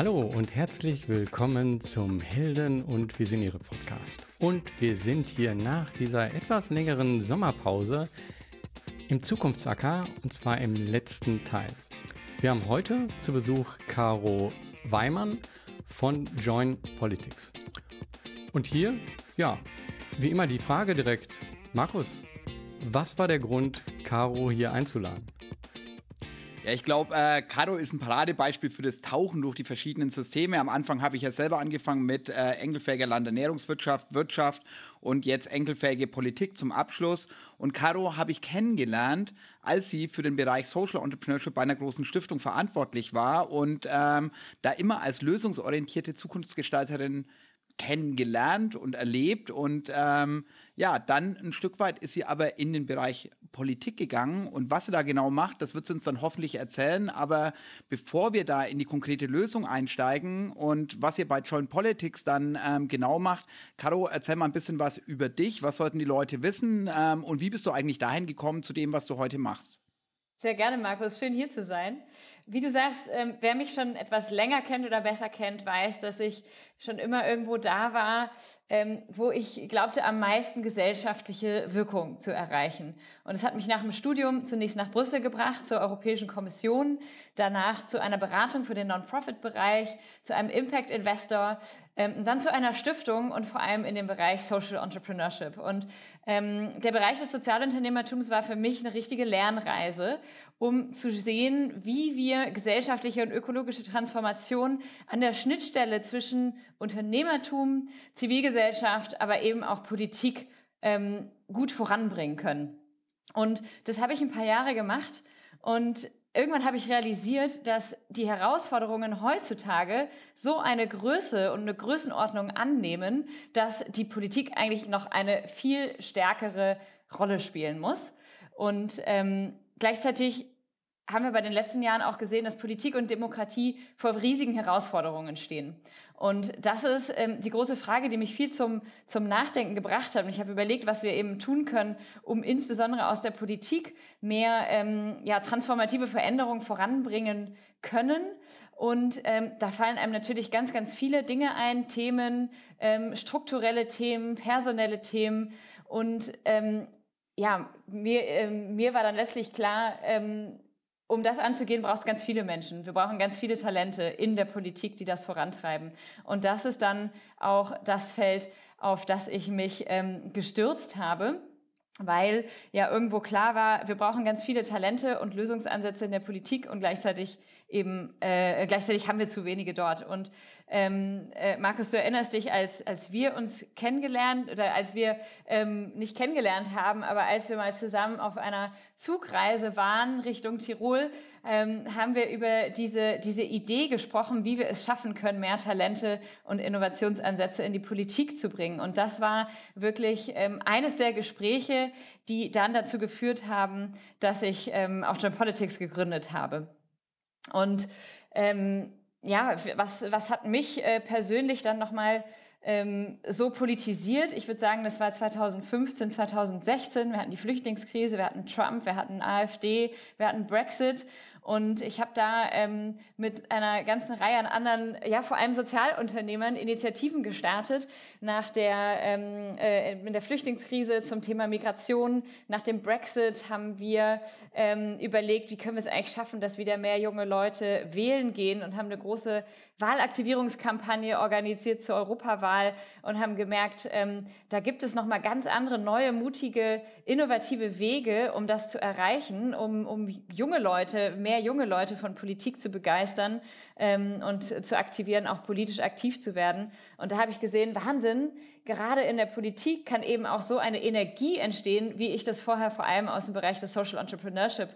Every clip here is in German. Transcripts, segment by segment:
Hallo und herzlich willkommen zum Helden und Visionäre Podcast. Und wir sind hier nach dieser etwas längeren Sommerpause im Zukunftsacker und zwar im letzten Teil. Wir haben heute zu Besuch Caro Weimann von Join Politics. Und hier, ja, wie immer die Frage direkt, Markus, was war der Grund, Caro hier einzuladen? Ja, ich glaube, äh, Caro ist ein Paradebeispiel für das Tauchen durch die verschiedenen Systeme. Am Anfang habe ich ja selber angefangen mit äh, enkelfähiger Landernährungswirtschaft, Wirtschaft und jetzt enkelfähige Politik zum Abschluss. Und Caro habe ich kennengelernt, als sie für den Bereich Social Entrepreneurship bei einer großen Stiftung verantwortlich war und ähm, da immer als lösungsorientierte Zukunftsgestalterin kennengelernt und erlebt und ähm, ja, dann ein Stück weit ist sie aber in den Bereich Politik gegangen und was sie da genau macht, das wird sie uns dann hoffentlich erzählen, aber bevor wir da in die konkrete Lösung einsteigen und was ihr bei Joint Politics dann ähm, genau macht, Caro, erzähl mal ein bisschen was über dich, was sollten die Leute wissen ähm, und wie bist du eigentlich dahin gekommen zu dem, was du heute machst? Sehr gerne, Markus. Schön hier zu sein. Wie du sagst, ähm, wer mich schon etwas länger kennt oder besser kennt, weiß, dass ich schon immer irgendwo da war, ähm, wo ich glaubte, am meisten gesellschaftliche Wirkung zu erreichen. Und es hat mich nach dem Studium zunächst nach Brüssel gebracht, zur Europäischen Kommission, danach zu einer Beratung für den Non-Profit-Bereich, zu einem Impact-Investor, ähm, dann zu einer Stiftung und vor allem in dem Bereich Social Entrepreneurship. Und ähm, der Bereich des Sozialunternehmertums war für mich eine richtige Lernreise, um zu sehen, wie wir gesellschaftliche und ökologische Transformation an der Schnittstelle zwischen Unternehmertum, Zivilgesellschaft, aber eben auch Politik ähm, gut voranbringen können. Und das habe ich ein paar Jahre gemacht und irgendwann habe ich realisiert, dass die Herausforderungen heutzutage so eine Größe und eine Größenordnung annehmen, dass die Politik eigentlich noch eine viel stärkere Rolle spielen muss. Und ähm, gleichzeitig haben wir bei den letzten Jahren auch gesehen, dass Politik und Demokratie vor riesigen Herausforderungen stehen. Und das ist ähm, die große Frage, die mich viel zum, zum Nachdenken gebracht hat. Und ich habe überlegt, was wir eben tun können, um insbesondere aus der Politik mehr ähm, ja, transformative Veränderungen voranbringen können. Und ähm, da fallen einem natürlich ganz, ganz viele Dinge ein, Themen, ähm, strukturelle Themen, personelle Themen. Und ähm, ja, mir, ähm, mir war dann letztlich klar, um das anzugehen, braucht es ganz viele Menschen. Wir brauchen ganz viele Talente in der Politik, die das vorantreiben. Und das ist dann auch das Feld, auf das ich mich ähm, gestürzt habe, weil ja irgendwo klar war, wir brauchen ganz viele Talente und Lösungsansätze in der Politik und gleichzeitig eben äh, gleichzeitig haben wir zu wenige dort. Und ähm, äh, Markus, du erinnerst dich, als, als wir uns kennengelernt oder als wir ähm, nicht kennengelernt haben, aber als wir mal zusammen auf einer Zugreise waren Richtung Tirol, ähm, haben wir über diese, diese Idee gesprochen, wie wir es schaffen können, mehr Talente und Innovationsansätze in die Politik zu bringen. Und das war wirklich ähm, eines der Gespräche, die dann dazu geführt haben, dass ich ähm, auch John Politics gegründet habe. Und ähm, ja, was, was hat mich äh, persönlich dann nochmal ähm, so politisiert? Ich würde sagen, das war 2015, 2016. Wir hatten die Flüchtlingskrise, wir hatten Trump, wir hatten AfD, wir hatten Brexit. Und ich habe da ähm, mit einer ganzen Reihe an anderen, ja vor allem Sozialunternehmern, Initiativen gestartet nach der, ähm, äh, in der Flüchtlingskrise zum Thema Migration. Nach dem Brexit haben wir ähm, überlegt, wie können wir es eigentlich schaffen, dass wieder mehr junge Leute wählen gehen und haben eine große Wahlaktivierungskampagne organisiert zur Europawahl und haben gemerkt, ähm, da gibt es nochmal ganz andere, neue, mutige, innovative Wege, um das zu erreichen, um, um junge Leute, mehr junge Leute von Politik zu begeistern ähm, und zu aktivieren, auch politisch aktiv zu werden. Und da habe ich gesehen, Wahnsinn, gerade in der Politik kann eben auch so eine Energie entstehen, wie ich das vorher vor allem aus dem Bereich des Social Entrepreneurship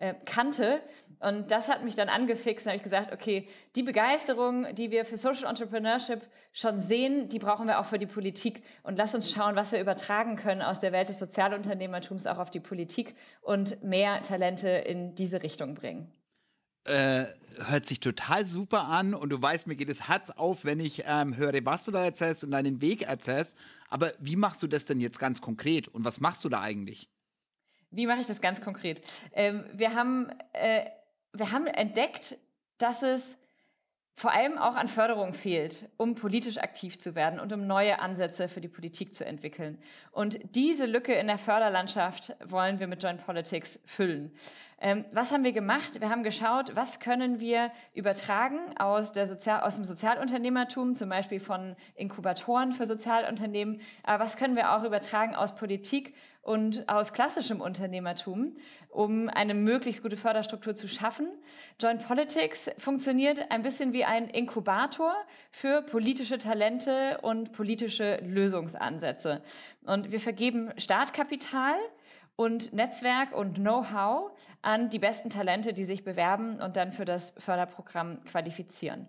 äh, kannte. Und das hat mich dann angefixt. Da habe ich gesagt, okay, die Begeisterung, die wir für Social Entrepreneurship schon sehen, die brauchen wir auch für die Politik. Und lass uns schauen, was wir übertragen können aus der Welt des Sozialunternehmertums auch auf die Politik und mehr Talente in diese Richtung bringen. Äh, hört sich total super an und du weißt, mir geht es Herz auf, wenn ich ähm, höre, was du da erzählst und deinen Weg erzählst. Aber wie machst du das denn jetzt ganz konkret und was machst du da eigentlich? Wie mache ich das ganz konkret? Ähm, wir, haben, äh, wir haben entdeckt, dass es vor allem auch an Förderung fehlt, um politisch aktiv zu werden und um neue Ansätze für die Politik zu entwickeln. Und diese Lücke in der Förderlandschaft wollen wir mit Joint Politics füllen. Ähm, was haben wir gemacht? Wir haben geschaut, was können wir übertragen aus, der Sozial aus dem Sozialunternehmertum, zum Beispiel von Inkubatoren für Sozialunternehmen, aber was können wir auch übertragen aus Politik und aus klassischem Unternehmertum, um eine möglichst gute Förderstruktur zu schaffen. Joint Politics funktioniert ein bisschen wie ein Inkubator für politische Talente und politische Lösungsansätze. Und wir vergeben Startkapital und Netzwerk und Know-how an die besten Talente, die sich bewerben und dann für das Förderprogramm qualifizieren.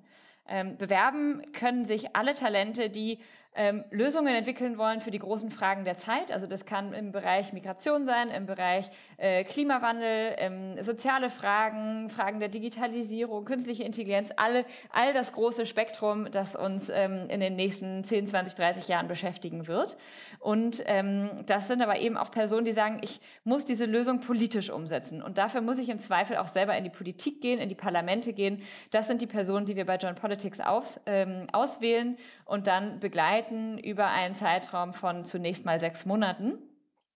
Ähm, bewerben können sich alle Talente, die ähm, Lösungen entwickeln wollen für die großen Fragen der Zeit. Also das kann im Bereich Migration sein, im Bereich äh, Klimawandel, ähm, soziale Fragen, Fragen der Digitalisierung, künstliche Intelligenz, alle, all das große Spektrum, das uns ähm, in den nächsten 10, 20, 30 Jahren beschäftigen wird. Und ähm, das sind aber eben auch Personen, die sagen, ich muss diese Lösung politisch umsetzen. Und dafür muss ich im Zweifel auch selber in die Politik gehen, in die Parlamente gehen. Das sind die Personen, die wir bei John Politics auf, ähm, auswählen und dann begleiten über einen Zeitraum von zunächst mal sechs Monaten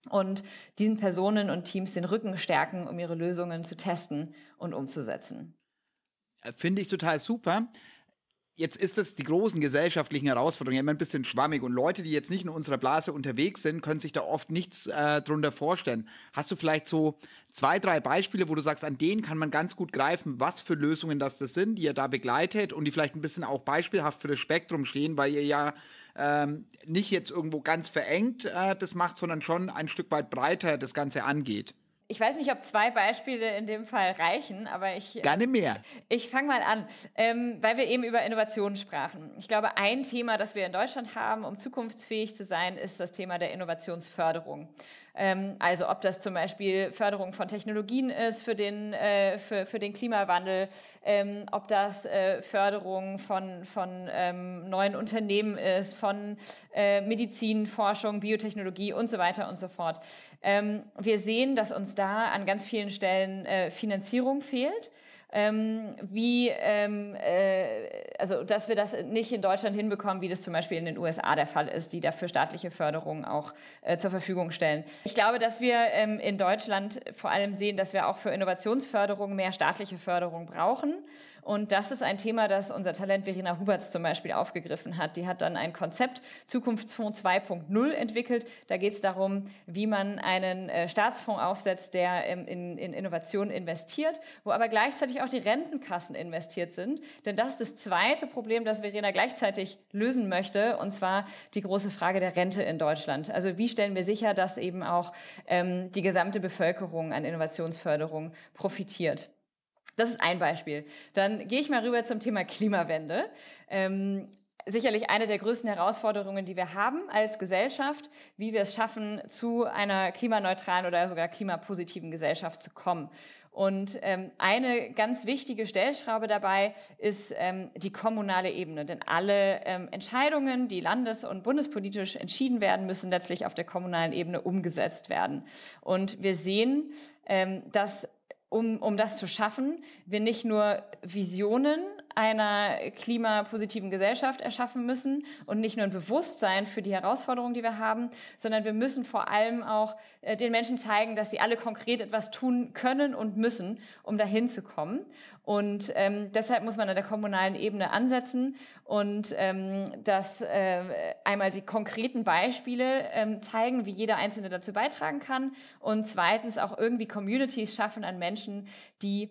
und diesen Personen und Teams den Rücken stärken, um ihre Lösungen zu testen und umzusetzen. Äh, finde ich total super. Jetzt ist es die großen gesellschaftlichen Herausforderungen immer ein bisschen schwammig und Leute, die jetzt nicht in unserer Blase unterwegs sind, können sich da oft nichts äh, drunter vorstellen. Hast du vielleicht so zwei, drei Beispiele, wo du sagst, an denen kann man ganz gut greifen, was für Lösungen das, das sind, die ihr da begleitet und die vielleicht ein bisschen auch beispielhaft für das Spektrum stehen, weil ihr ja ähm, nicht jetzt irgendwo ganz verengt äh, das macht, sondern schon ein Stück weit breiter das Ganze angeht? Ich weiß nicht, ob zwei Beispiele in dem Fall reichen, aber ich. Äh, Gerne mehr. Ich fange mal an, ähm, weil wir eben über Innovationen sprachen. Ich glaube, ein Thema, das wir in Deutschland haben, um zukunftsfähig zu sein, ist das Thema der Innovationsförderung. Ähm, also ob das zum Beispiel Förderung von Technologien ist für den, äh, für, für den Klimawandel, ähm, ob das äh, Förderung von, von ähm, neuen Unternehmen ist, von äh, Medizin, Forschung, Biotechnologie und so weiter und so fort. Ähm, wir sehen, dass uns da an ganz vielen Stellen äh, Finanzierung fehlt ähm, wie, ähm, äh, also dass wir das nicht in Deutschland hinbekommen, wie das zum Beispiel in den USA der Fall ist, die dafür staatliche Förderung auch äh, zur Verfügung stellen. Ich glaube, dass wir ähm, in Deutschland vor allem sehen, dass wir auch für Innovationsförderung mehr staatliche Förderung brauchen. Und das ist ein Thema, das unser Talent Verena Huberts zum Beispiel aufgegriffen hat. Die hat dann ein Konzept Zukunftsfonds 2.0 entwickelt. Da geht es darum, wie man einen äh, Staatsfonds aufsetzt, der in, in, in Innovation investiert, wo aber gleichzeitig auch die Rentenkassen investiert sind. Denn das ist das zweite Problem, das Verena gleichzeitig lösen möchte, und zwar die große Frage der Rente in Deutschland. Also wie stellen wir sicher, dass eben auch ähm, die gesamte Bevölkerung an Innovationsförderung profitiert? Das ist ein Beispiel. Dann gehe ich mal rüber zum Thema Klimawende. Ähm, sicherlich eine der größten Herausforderungen, die wir haben als Gesellschaft, wie wir es schaffen, zu einer klimaneutralen oder sogar klimapositiven Gesellschaft zu kommen. Und ähm, eine ganz wichtige Stellschraube dabei ist ähm, die kommunale Ebene. Denn alle ähm, Entscheidungen, die landes- und bundespolitisch entschieden werden, müssen letztlich auf der kommunalen Ebene umgesetzt werden. Und wir sehen, ähm, dass um, um das zu schaffen, wir nicht nur Visionen einer klimapositiven Gesellschaft erschaffen müssen und nicht nur ein Bewusstsein für die Herausforderungen, die wir haben, sondern wir müssen vor allem auch äh, den Menschen zeigen, dass sie alle konkret etwas tun können und müssen, um dahin zu kommen. Und ähm, deshalb muss man an der kommunalen Ebene ansetzen und ähm, das äh, einmal die konkreten Beispiele ähm, zeigen, wie jeder Einzelne dazu beitragen kann und zweitens auch irgendwie Communities schaffen an Menschen, die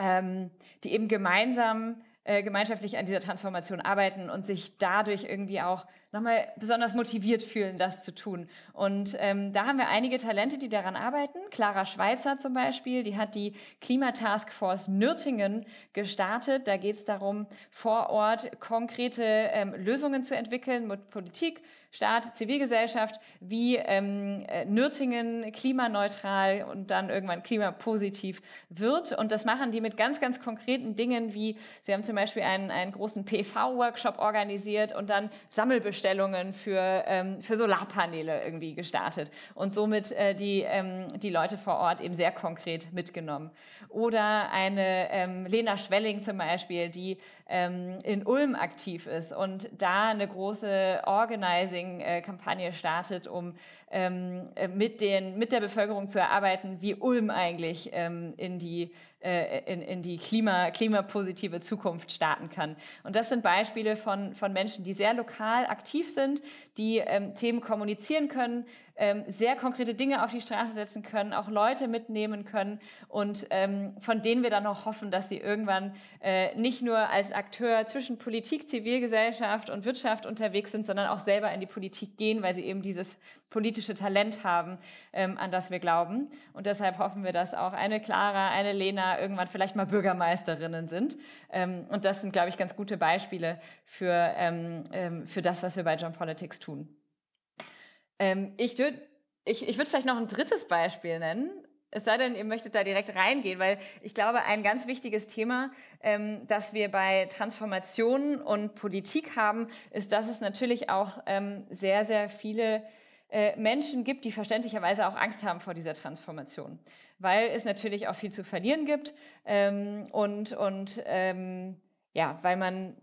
ähm, die eben gemeinsam, äh, gemeinschaftlich an dieser Transformation arbeiten und sich dadurch irgendwie auch nochmal besonders motiviert fühlen, das zu tun. Und ähm, da haben wir einige Talente, die daran arbeiten. Clara Schweizer zum Beispiel, die hat die Klimataskforce Nürtingen gestartet. Da geht es darum, vor Ort konkrete ähm, Lösungen zu entwickeln mit Politik, Staat, Zivilgesellschaft, wie ähm, äh, Nürtingen klimaneutral und dann irgendwann klimapositiv wird. Und das machen die mit ganz, ganz konkreten Dingen, wie sie haben zum Beispiel einen, einen großen PV-Workshop organisiert und dann Sammelbestellungen für, ähm, für Solarpaneele irgendwie gestartet und somit äh, die, ähm, die Leute vor Ort eben sehr konkret mitgenommen. Oder eine ähm, Lena Schwelling zum Beispiel, die ähm, in Ulm aktiv ist und da eine große Organizing-Kampagne startet, um ähm, äh, mit, den, mit der Bevölkerung zu erarbeiten, wie Ulm eigentlich ähm, in die äh, in, in die Klima, klimapositive Zukunft starten kann. Und das sind Beispiele von, von Menschen, die sehr lokal aktiv sind, die ähm, Themen kommunizieren können, ähm, sehr konkrete Dinge auf die Straße setzen können, auch Leute mitnehmen können und ähm, von denen wir dann noch hoffen, dass sie irgendwann äh, nicht nur als Akteur zwischen Politik, Zivilgesellschaft und Wirtschaft unterwegs sind, sondern auch selber in die Politik gehen, weil sie eben dieses politische Talent haben, ähm, an das wir glauben. Und deshalb hoffen wir, dass auch eine Clara, eine Lena irgendwann vielleicht mal Bürgermeisterinnen sind. Ähm, und das sind, glaube ich, ganz gute Beispiele für, ähm, ähm für das, was wir bei John Politics tun. Ähm, ich würde ich, ich würd vielleicht noch ein drittes Beispiel nennen. Es sei denn, ihr möchtet da direkt reingehen, weil ich glaube, ein ganz wichtiges Thema, ähm, das wir bei Transformation und Politik haben, ist, dass es natürlich auch ähm, sehr, sehr viele äh, Menschen gibt, die verständlicherweise auch Angst haben vor dieser Transformation, weil es natürlich auch viel zu verlieren gibt ähm, und, und ähm, ja, weil man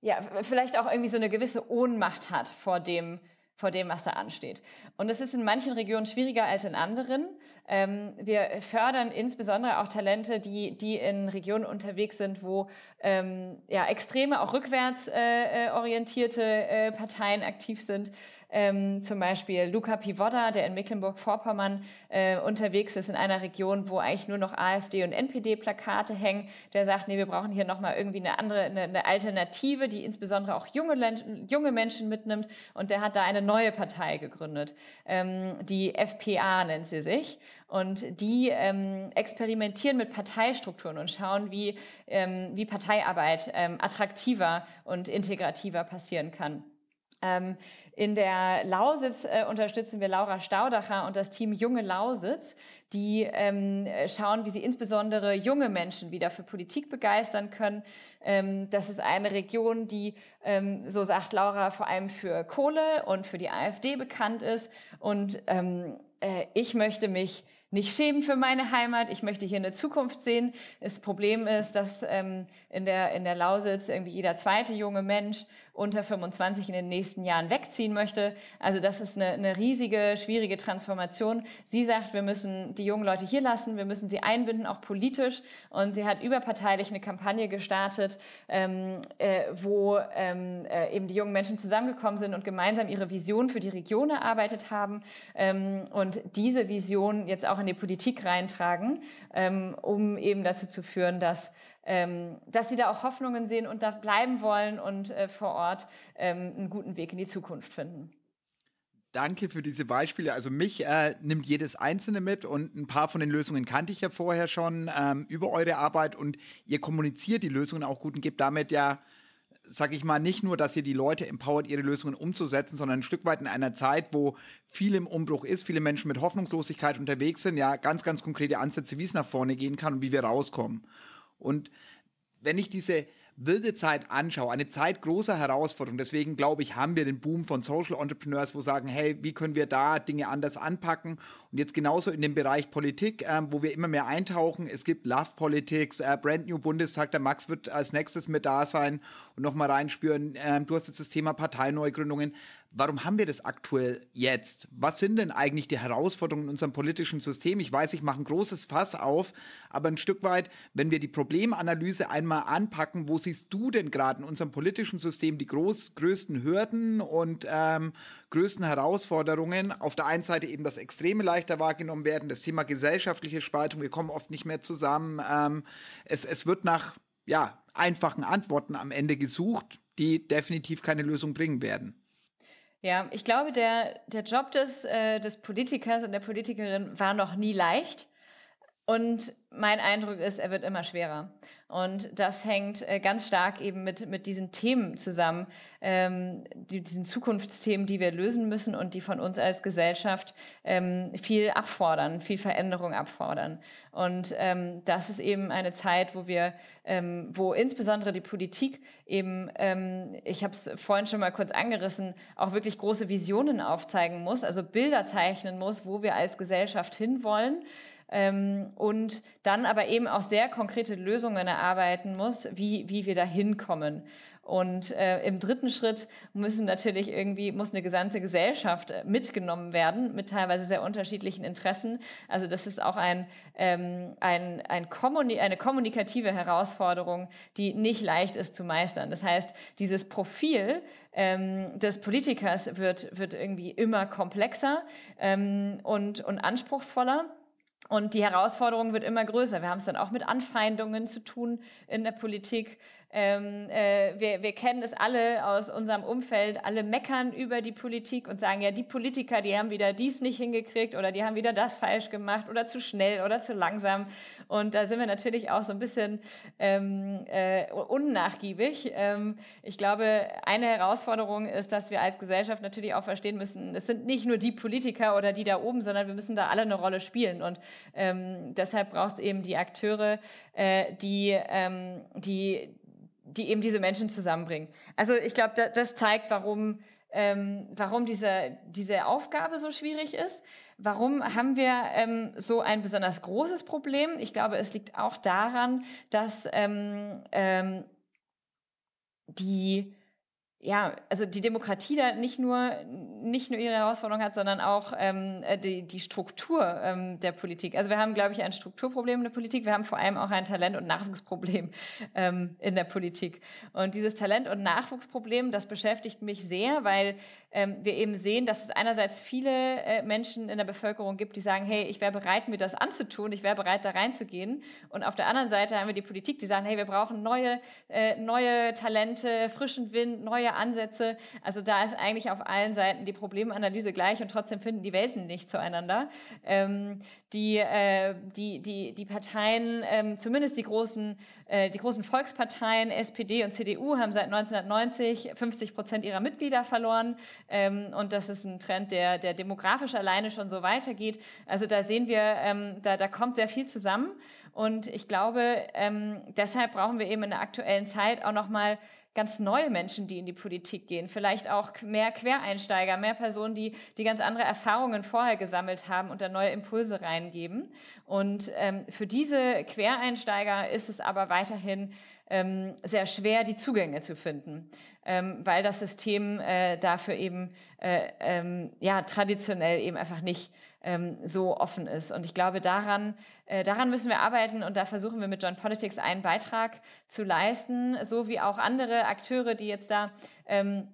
ja, vielleicht auch irgendwie so eine gewisse Ohnmacht hat vor dem, vor dem, was da ansteht. Und es ist in manchen Regionen schwieriger als in anderen. Ähm, wir fördern insbesondere auch Talente, die, die in Regionen unterwegs sind, wo ähm, ja, extreme, auch rückwärts äh, äh orientierte äh, Parteien aktiv sind. Ähm, zum Beispiel Luca Pivoda, der in Mecklenburg-Vorpommern äh, unterwegs ist, in einer Region, wo eigentlich nur noch AfD und NPD-Plakate hängen. Der sagt, nee, wir brauchen hier nochmal irgendwie eine andere, eine, eine, Alternative, die insbesondere auch junge, junge Menschen mitnimmt. Und der hat da eine neue Partei gegründet. Ähm, die FPA nennt sie sich. Und die ähm, experimentieren mit Parteistrukturen und schauen, wie, ähm, wie Parteiarbeit ähm, attraktiver und integrativer passieren kann. Ähm, in der Lausitz äh, unterstützen wir Laura Staudacher und das Team Junge Lausitz, die ähm, schauen, wie sie insbesondere junge Menschen wieder für Politik begeistern können. Ähm, das ist eine Region, die, ähm, so sagt Laura, vor allem für Kohle und für die AfD bekannt ist. Und ähm, äh, ich möchte mich nicht schämen für meine Heimat, ich möchte hier eine Zukunft sehen. Das Problem ist, dass ähm, in, der, in der Lausitz irgendwie jeder zweite junge Mensch unter 25 in den nächsten Jahren wegziehen möchte. Also das ist eine, eine riesige, schwierige Transformation. Sie sagt, wir müssen die jungen Leute hier lassen, wir müssen sie einbinden, auch politisch. Und sie hat überparteilich eine Kampagne gestartet, ähm, äh, wo ähm, äh, eben die jungen Menschen zusammengekommen sind und gemeinsam ihre Vision für die Region erarbeitet haben ähm, und diese Vision jetzt auch in die Politik reintragen, ähm, um eben dazu zu führen, dass ähm, dass sie da auch Hoffnungen sehen und da bleiben wollen und äh, vor Ort ähm, einen guten Weg in die Zukunft finden. Danke für diese Beispiele. Also mich äh, nimmt jedes einzelne mit und ein paar von den Lösungen kannte ich ja vorher schon ähm, über eure Arbeit und ihr kommuniziert die Lösungen auch gut und gebt damit ja, sag ich mal, nicht nur, dass ihr die Leute empowert, ihre Lösungen umzusetzen, sondern ein Stück weit in einer Zeit, wo viel im Umbruch ist, viele Menschen mit Hoffnungslosigkeit unterwegs sind, ja, ganz, ganz konkrete Ansätze, wie es nach vorne gehen kann und wie wir rauskommen. Und wenn ich diese wilde Zeit anschaue, eine Zeit großer Herausforderung, deswegen glaube ich, haben wir den Boom von Social Entrepreneurs, wo sagen, hey, wie können wir da Dinge anders anpacken? Und jetzt genauso in dem Bereich Politik, ähm, wo wir immer mehr eintauchen. Es gibt Love Politics, äh, Brand New Bundestag, der Max wird als nächstes mit da sein und nochmal reinspüren. Ähm, du hast jetzt das Thema Parteineugründungen warum haben wir das aktuell jetzt? Was sind denn eigentlich die Herausforderungen in unserem politischen System? Ich weiß, ich mache ein großes Fass auf, aber ein Stück weit, wenn wir die Problemanalyse einmal anpacken, wo siehst du denn gerade in unserem politischen System die groß, größten Hürden und ähm, größten Herausforderungen? Auf der einen Seite eben das Extreme leichter wahrgenommen werden, das Thema gesellschaftliche Spaltung, wir kommen oft nicht mehr zusammen. Ähm, es, es wird nach ja, einfachen Antworten am Ende gesucht, die definitiv keine Lösung bringen werden. Ja, ich glaube, der, der Job des, äh, des Politikers und der Politikerin war noch nie leicht. Und mein Eindruck ist, er wird immer schwerer. Und das hängt äh, ganz stark eben mit, mit diesen Themen zusammen, ähm, die, diesen Zukunftsthemen, die wir lösen müssen und die von uns als Gesellschaft ähm, viel abfordern, viel Veränderung abfordern. Und ähm, das ist eben eine Zeit, wo wir, ähm, wo insbesondere die Politik eben, ähm, ich habe es vorhin schon mal kurz angerissen, auch wirklich große Visionen aufzeigen muss, also Bilder zeichnen muss, wo wir als Gesellschaft hinwollen ähm, und dann aber eben auch sehr konkrete Lösungen erarbeiten muss, wie, wie wir da hinkommen. Und äh, im dritten Schritt müssen natürlich irgendwie, muss eine gesamte Gesellschaft äh, mitgenommen werden, mit teilweise sehr unterschiedlichen Interessen. Also das ist auch ein, ähm, ein, ein Kommuni eine kommunikative Herausforderung, die nicht leicht ist zu meistern. Das heißt, dieses Profil ähm, des Politikers wird, wird irgendwie immer komplexer ähm, und, und anspruchsvoller. Und die Herausforderung wird immer größer. Wir haben es dann auch mit Anfeindungen zu tun in der Politik. Ähm, äh, wir, wir kennen es alle aus unserem Umfeld, alle meckern über die Politik und sagen, ja, die Politiker, die haben wieder dies nicht hingekriegt oder die haben wieder das falsch gemacht oder zu schnell oder zu langsam. Und da sind wir natürlich auch so ein bisschen ähm, äh, unnachgiebig. Ähm, ich glaube, eine Herausforderung ist, dass wir als Gesellschaft natürlich auch verstehen müssen, es sind nicht nur die Politiker oder die da oben, sondern wir müssen da alle eine Rolle spielen. Und ähm, deshalb braucht es eben die Akteure, äh, die, ähm, die die eben diese Menschen zusammenbringen. Also ich glaube, da, das zeigt, warum, ähm, warum diese, diese Aufgabe so schwierig ist. Warum haben wir ähm, so ein besonders großes Problem? Ich glaube, es liegt auch daran, dass ähm, ähm die ja, also die Demokratie da nicht nur, nicht nur ihre Herausforderung hat, sondern auch ähm, äh, die, die Struktur ähm, der Politik. Also wir haben, glaube ich, ein Strukturproblem in der Politik. Wir haben vor allem auch ein Talent- und Nachwuchsproblem ähm, in der Politik. Und dieses Talent- und Nachwuchsproblem, das beschäftigt mich sehr, weil ähm, wir eben sehen, dass es einerseits viele äh, Menschen in der Bevölkerung gibt, die sagen, hey, ich wäre bereit, mir das anzutun, ich wäre bereit, da reinzugehen. Und auf der anderen Seite haben wir die Politik, die sagen, hey, wir brauchen neue, äh, neue Talente, frischen Wind, neue Ansätze. Also da ist eigentlich auf allen Seiten die Problemanalyse gleich und trotzdem finden die Welten nicht zueinander. Ähm, die, äh, die, die, die Parteien, ähm, zumindest die großen, äh, die großen Volksparteien, SPD und CDU, haben seit 1990 50 Prozent ihrer Mitglieder verloren. Ähm, und das ist ein Trend, der, der demografisch alleine schon so weitergeht. Also da sehen wir, ähm, da, da kommt sehr viel zusammen. Und ich glaube, ähm, deshalb brauchen wir eben in der aktuellen Zeit auch nochmal ganz neue Menschen, die in die Politik gehen, vielleicht auch mehr Quereinsteiger, mehr Personen, die, die ganz andere Erfahrungen vorher gesammelt haben und da neue Impulse reingeben. Und ähm, für diese Quereinsteiger ist es aber weiterhin ähm, sehr schwer, die Zugänge zu finden, ähm, weil das System äh, dafür eben äh, ähm, ja, traditionell eben einfach nicht ähm, so offen ist. Und ich glaube, daran, äh, daran müssen wir arbeiten und da versuchen wir mit John Politics einen Beitrag zu leisten, so wie auch andere Akteure, die jetzt da ähm,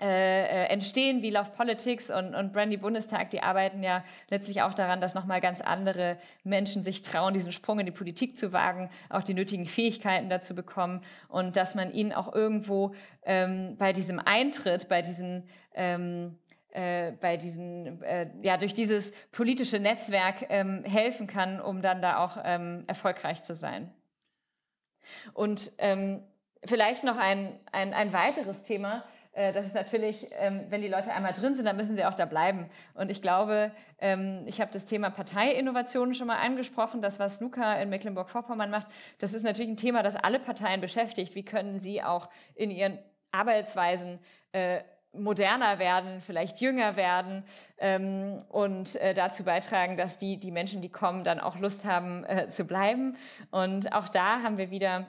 äh, äh, entstehen wie Love Politics und, und Brandy Bundestag, die arbeiten ja letztlich auch daran, dass nochmal ganz andere Menschen sich trauen, diesen Sprung in die Politik zu wagen, auch die nötigen Fähigkeiten dazu bekommen und dass man ihnen auch irgendwo ähm, bei diesem Eintritt, bei diesen ähm, äh, bei diesen, äh, ja, durch dieses politische Netzwerk ähm, helfen kann, um dann da auch ähm, erfolgreich zu sein. Und ähm, vielleicht noch ein, ein, ein weiteres Thema, äh, das ist natürlich, ähm, wenn die Leute einmal drin sind, dann müssen sie auch da bleiben. Und ich glaube, ähm, ich habe das Thema Parteiinnovation schon mal angesprochen. Das, was Luca in Mecklenburg-Vorpommern macht, das ist natürlich ein Thema, das alle Parteien beschäftigt. Wie können sie auch in ihren Arbeitsweisen äh, moderner werden, vielleicht jünger werden ähm, und äh, dazu beitragen, dass die, die Menschen, die kommen, dann auch Lust haben äh, zu bleiben. Und auch da haben wir wieder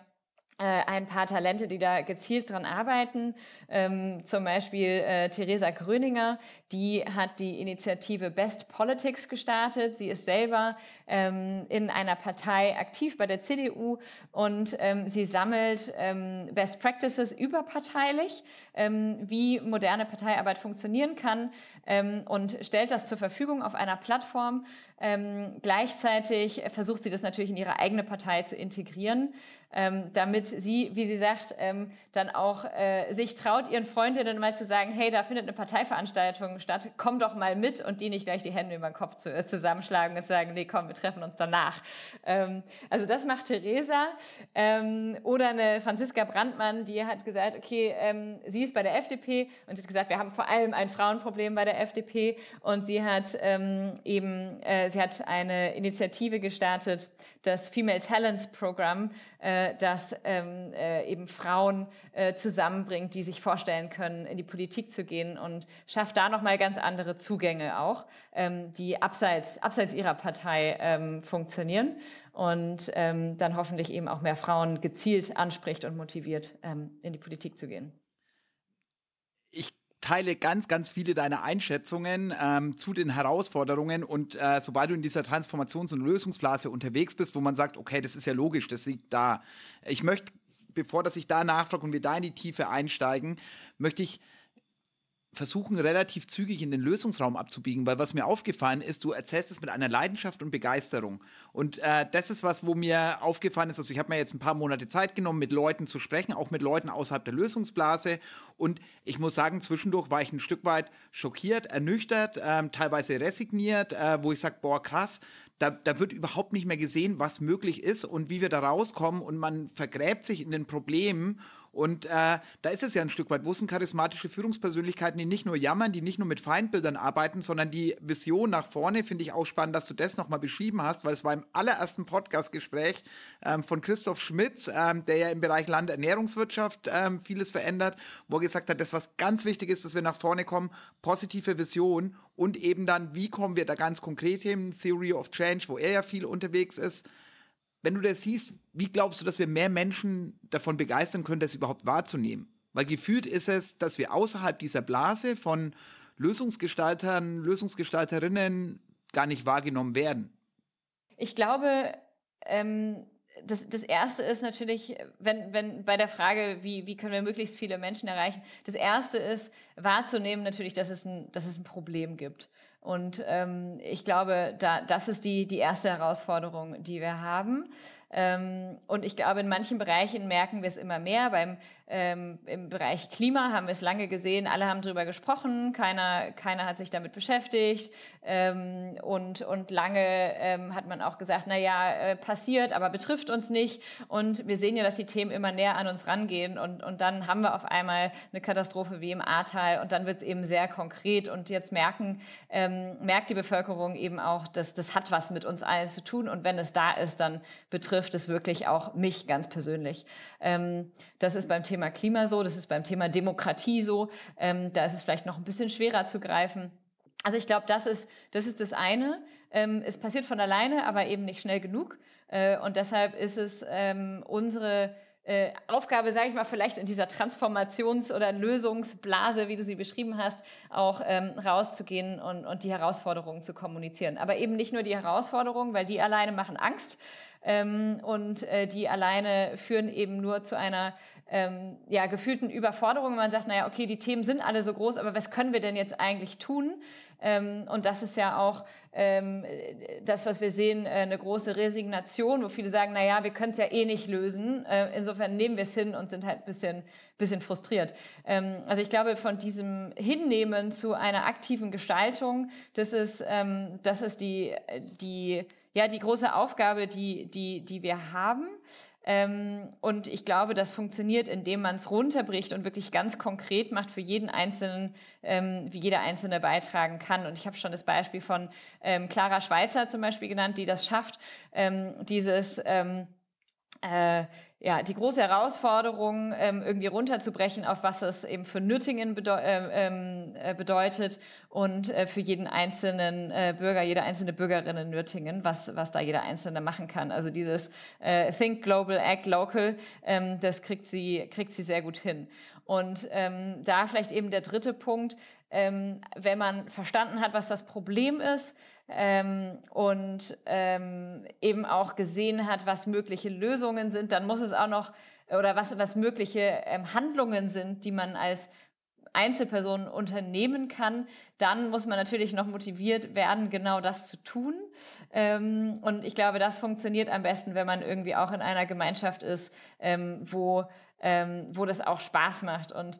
ein paar Talente, die da gezielt dran arbeiten. Ähm, zum Beispiel äh, Theresa Gröninger, die hat die Initiative Best Politics gestartet. Sie ist selber ähm, in einer Partei aktiv bei der CDU und ähm, sie sammelt ähm, Best Practices überparteilich, ähm, wie moderne Parteiarbeit funktionieren kann ähm, und stellt das zur Verfügung auf einer Plattform, Ähm, gleichzeitig versucht sie das natürlich in ihre eigene Partei zu integrieren ähm, damit sie, wie sie sagt, ähm, dann auch äh, sich traut, ihren Freundinnen mal zu sagen, hey, da findet eine Parteiveranstaltung statt, komm doch mal mit und die nicht gleich die Hände über den Kopf zu, äh, zusammenschlagen und sagen, nee, komm, wir treffen uns danach. Ähm, also das macht Theresa. Ähm, oder eine Franziska Brandmann, die hat gesagt, okay, ähm, sie ist bei der FDP und sie hat gesagt, wir haben vor allem ein Frauenproblem bei der FDP und sie hat eben, äh, sie hat eine Initiative gestartet, das Female Talents Program, äh, das ähm, äh, eben Frauen äh, zusammenbringt, die sich vorstellen können, in die Politik zu gehen und schafft da nochmal ganz andere Zugänge auch, ähm, die abseits, abseits ihrer Partei ähm, funktionieren und ähm, dann hoffentlich eben auch mehr Frauen gezielt anspricht und motiviert, ähm, in die Politik zu gehen teile ganz, ganz viele deiner Einschätzungen ähm, zu den Herausforderungen und äh, sobald du in dieser Transformations- und Lösungsblase unterwegs bist, wo man sagt, okay, das ist ja logisch, das liegt da. Ich möchte, bevor dass ich da nachfrage und wir da in die Tiefe einsteigen, möchte ich versuchen, relativ zügig in den Lösungsraum abzubiegen, weil was mir aufgefallen ist, du erzählst es mit einer Leidenschaft und Begeisterung. Und äh, das ist was, wo mir aufgefallen ist, also ich habe mir jetzt ein paar Monate Zeit genommen, mit Leuten zu sprechen, auch mit Leuten außerhalb der Lösungsblase. Und ich muss sagen, zwischendurch war ich ein Stück weit schockiert, ernüchtert, äh, teilweise resigniert, äh, wo ich sage, boah, krass, da, da, wird überhaupt nicht mehr gesehen, was möglich ist und wie wir da rauskommen und man vergräbt sich in den Problemen und äh, da ist es ja ein Stück weit, wo sind charismatische Führungspersönlichkeiten, die nicht nur jammern, die nicht nur mit Feindbildern arbeiten, sondern die Vision nach vorne, finde ich auch spannend, dass du das nochmal beschrieben hast, weil es war im allerersten Podcastgespräch ähm, von Christoph Schmitz, ähm, der ja im Bereich Landernährungswirtschaft ähm, vieles verändert, wo er gesagt hat, das, was ganz wichtig ist, dass wir nach vorne kommen, positive Vision und eben dann, wie kommen wir da ganz konkret hin, Theory of Change, wo er ja viel unterwegs ist, wenn du das siehst, wie glaubst du, dass wir mehr Menschen davon begeistern können, das überhaupt wahrzunehmen? Weil gefühlt ist es, dass wir außerhalb dieser Blase von Lösungsgestaltern, Lösungsgestalterinnen gar nicht wahrgenommen werden. Ich glaube, ähm, das, das Erste ist natürlich, wenn, wenn bei der Frage, wie, wie können wir möglichst viele Menschen erreichen, das Erste ist wahrzunehmen natürlich, dass es ein, dass es ein Problem gibt. Und ähm, ich glaube, da, das ist die, die erste Herausforderung, die wir haben. Ähm, und ich glaube, in manchen Bereichen merken wir es immer mehr. Beim, ähm, Im Bereich Klima haben wir es lange gesehen, alle haben darüber gesprochen, keiner, keiner hat sich damit beschäftigt. Ähm, und, und lange ähm, hat man auch gesagt, na ja, äh, passiert, aber betrifft uns nicht. Und wir sehen ja, dass die Themen immer näher an uns rangehen. Und, und dann haben wir auf einmal eine Katastrophe wie im Ahrtal. Und dann wird es eben sehr konkret. Und jetzt merken, ähm, merkt die Bevölkerung eben auch, dass das hat was mit uns allen zu tun. Und wenn es da ist, dann betrifft betrifft es wirklich auch mich ganz persönlich. Ähm, das ist beim Thema Klima so, das ist beim Thema Demokratie so. Ähm, da ist es vielleicht noch ein bisschen schwerer zu greifen. Also ich glaube, das ist, das ist das eine. Ähm, es passiert von alleine, aber eben nicht schnell genug. Äh, und deshalb ist es ähm, unsere äh, Aufgabe, sage ich mal, vielleicht in dieser Transformations- oder Lösungsblase, wie du sie beschrieben hast, auch ähm, rauszugehen und, und die Herausforderungen zu kommunizieren. Aber eben nicht nur die Herausforderungen, weil die alleine machen Angst, ähm, und äh, die alleine führen eben nur zu einer ähm, ja, gefühlten Überforderung, man sagt, naja, okay, die Themen sind alle so groß, aber was können wir denn jetzt eigentlich tun? Ähm, und das ist ja auch ähm, das, was wir sehen, äh, eine große Resignation, wo viele sagen, naja, wir können es ja eh nicht lösen. Äh, insofern nehmen wir es hin und sind halt ein bisschen, bisschen frustriert. Ähm, also ich glaube, von diesem Hinnehmen zu einer aktiven Gestaltung, das ist, ähm, das ist die, die ja die große Aufgabe, die, die, die wir haben. Ähm, und ich glaube, das funktioniert, indem man es runterbricht und wirklich ganz konkret macht für jeden Einzelnen, ähm, wie jeder Einzelne beitragen kann. Und ich habe schon das Beispiel von ähm, Clara Schweizer zum Beispiel genannt, die das schafft, ähm, dieses ähm, äh, ja, die große Herausforderung, ähm, irgendwie runterzubrechen, auf was es eben für Nürtingen bedeu äh, ähm, äh, bedeutet und äh, für jeden einzelnen äh, Bürger, jede einzelne Bürgerin in Nürtingen, was, was da jeder Einzelne machen kann. Also dieses äh, Think Global, Act Local, ähm, das kriegt sie, kriegt sie sehr gut hin. Und ähm, da vielleicht eben der dritte Punkt, ähm, wenn man verstanden hat, was das Problem ist, ähm, und ähm, eben auch gesehen hat, was mögliche Lösungen sind, dann muss es auch noch oder was, was mögliche ähm, Handlungen sind, die man als Einzelperson unternehmen kann, dann muss man natürlich noch motiviert werden, genau das zu tun. Ähm, und ich glaube, das funktioniert am besten, wenn man irgendwie auch in einer Gemeinschaft ist, ähm, wo ähm, wo das auch Spaß macht. Und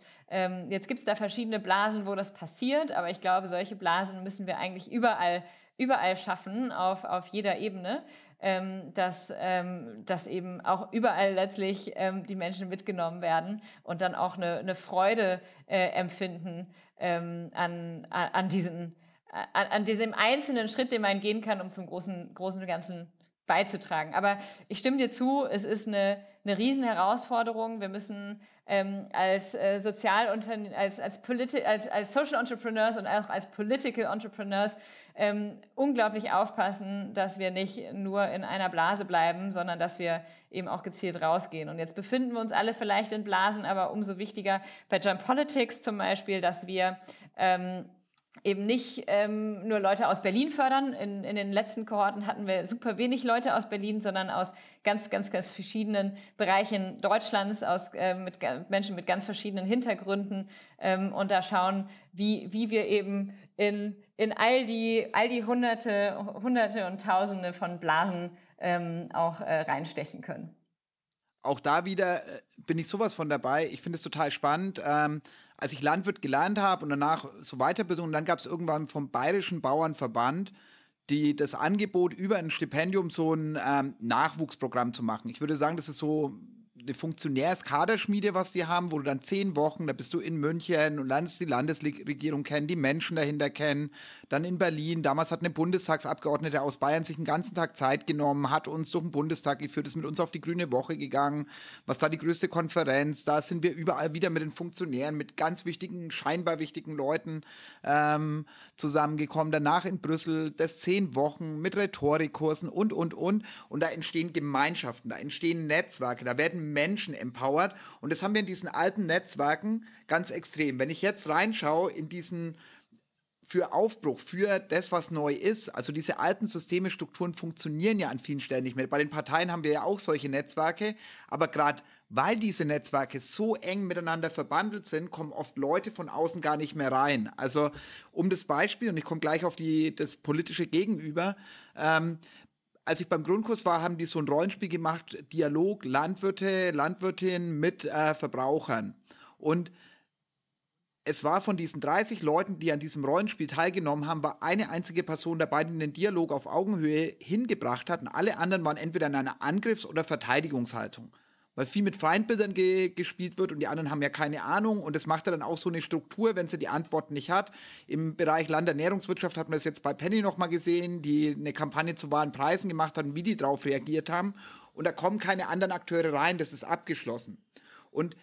jetzt gibt es da verschiedene Blasen, wo das passiert, aber ich glaube, solche Blasen müssen wir eigentlich überall, überall schaffen, auf, auf jeder Ebene ähm, dass, ähm, dass eben auch überall letztlich ähm, die Menschen mitgenommen werden und dann auch eine, eine Freude äh, empfinden ähm, an, an, diesen, an, an diesem einzelnen Schritt, den man gehen kann, um zum großen, großen Ganzen beizutragen. Aber ich stimme dir zu, es ist eine, eine Riesenherausforderung. Wir müssen ähm, als äh, Sozialunternehmen, als, als, als, als Social Entrepreneurs und auch als Political Entrepreneurs ähm, unglaublich aufpassen, dass wir nicht nur in einer Blase bleiben, sondern dass wir eben auch gezielt rausgehen. Und jetzt befinden wir uns alle vielleicht in Blasen, aber umso wichtiger bei Jump Politics zum Beispiel, dass wir ähm, eben nicht ähm, nur Leute aus Berlin fördern. In, in den letzten Kohorten hatten wir super wenig Leute aus Berlin, sondern aus ganz, ganz, ganz verschiedenen Bereichen Deutschlands, aus äh, mit Menschen mit ganz verschiedenen Hintergründen ähm, und da schauen, wie, wie wir eben in, in all die, all die Hunderte, Hunderte und Tausende von Blasen ähm, auch äh, reinstechen können auch da wieder äh, bin ich sowas von dabei. Ich finde es total spannend. Ähm, als ich Landwirt gelernt habe und danach so Weiterbildung, dann gab es irgendwann vom Bayerischen Bauernverband die, das Angebot, über ein Stipendium so ein ähm, Nachwuchsprogramm zu machen. Ich würde sagen, das ist so eine Funktionärskaderschmiede, was die haben, wo du dann zehn Wochen, da bist du in München und lernst die Landesregierung kennen, die Menschen dahinter kennen, dann in Berlin. Damals hat eine Bundestagsabgeordnete aus Bayern sich einen ganzen Tag Zeit genommen, hat uns durch den Bundestag geführt, ist mit uns auf die Grüne Woche gegangen. Was da die größte Konferenz? Da sind wir überall wieder mit den Funktionären, mit ganz wichtigen, scheinbar wichtigen Leuten ähm, zusammengekommen. Danach in Brüssel, das zehn Wochen mit Rhetorikkursen und, und, und. Und da entstehen Gemeinschaften, da entstehen Netzwerke, da werden Menschen empowert. Und das haben wir in diesen alten Netzwerken ganz extrem. Wenn ich jetzt reinschaue in diesen für Aufbruch, für das, was neu ist. Also diese alten Systeme, Strukturen funktionieren ja an vielen Stellen nicht mehr. Bei den Parteien haben wir ja auch solche Netzwerke, aber gerade weil diese Netzwerke so eng miteinander verbandelt sind, kommen oft Leute von außen gar nicht mehr rein. Also um das Beispiel, und ich komme gleich auf die, das politische Gegenüber, ähm, als ich beim Grundkurs war, haben die so ein Rollenspiel gemacht, Dialog Landwirte, Landwirtin mit äh, Verbrauchern. Und es war von diesen 30 Leuten, die an diesem Rollenspiel teilgenommen haben, war eine einzige Person dabei, die den Dialog auf Augenhöhe hingebracht hat. Und alle anderen waren entweder in einer Angriffs- oder Verteidigungshaltung weil viel mit Feindbildern ge gespielt wird und die anderen haben ja keine Ahnung und das macht ja dann auch so eine Struktur, wenn sie die Antworten nicht hat. Im Bereich Landernährungswirtschaft hat man das jetzt bei Penny nochmal gesehen, die eine Kampagne zu wahren Preisen gemacht haben, wie die darauf reagiert haben und da kommen keine anderen Akteure rein, das ist abgeschlossen. Und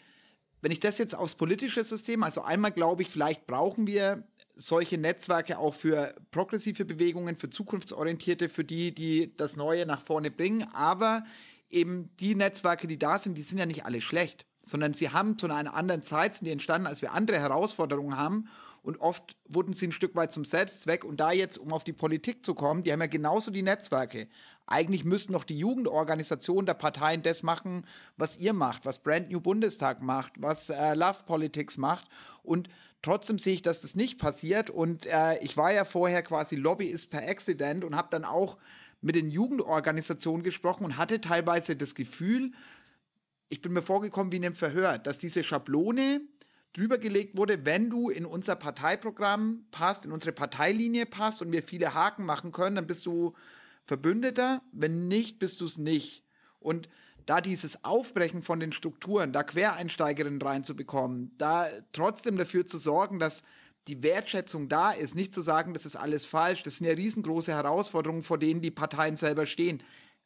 wenn ich das jetzt aufs politische System, also einmal glaube ich, vielleicht brauchen wir solche Netzwerke auch für progressive Bewegungen, für zukunftsorientierte, für die, die das Neue nach vorne bringen, aber eben die Netzwerke, die da sind, die sind ja nicht alle schlecht, sondern sie haben zu einer anderen Zeit, sind die entstanden, als wir andere Herausforderungen haben und oft wurden sie ein Stück weit zum Selbstzweck und da jetzt, um auf die Politik zu kommen, die haben ja genauso die Netzwerke. Eigentlich müssten noch die Jugendorganisationen der Parteien das machen, was ihr macht, was Brand New Bundestag macht, was äh, Love Politics macht und Trotzdem sehe ich, dass das nicht passiert. Und äh, ich war ja vorher quasi Lobbyist per Accident und habe dann auch mit den Jugendorganisationen gesprochen und hatte teilweise das Gefühl, ich bin mir vorgekommen wie in einem Verhör, dass diese Schablone drüber gelegt wurde, wenn du in unser Parteiprogramm passt, in unsere Parteilinie passt und wir viele Haken machen können, dann bist du Verbündeter, wenn nicht, bist du es nicht. Und da dieses Aufbrechen von den Strukturen, da Quereinsteigerinnen reinzubekommen, da trotzdem dafür zu sorgen, dass die Wertschätzung da ist, nicht zu sagen, das ist alles falsch, das sind ja riesengroße Herausforderungen, vor denen die Parteien selber stehen.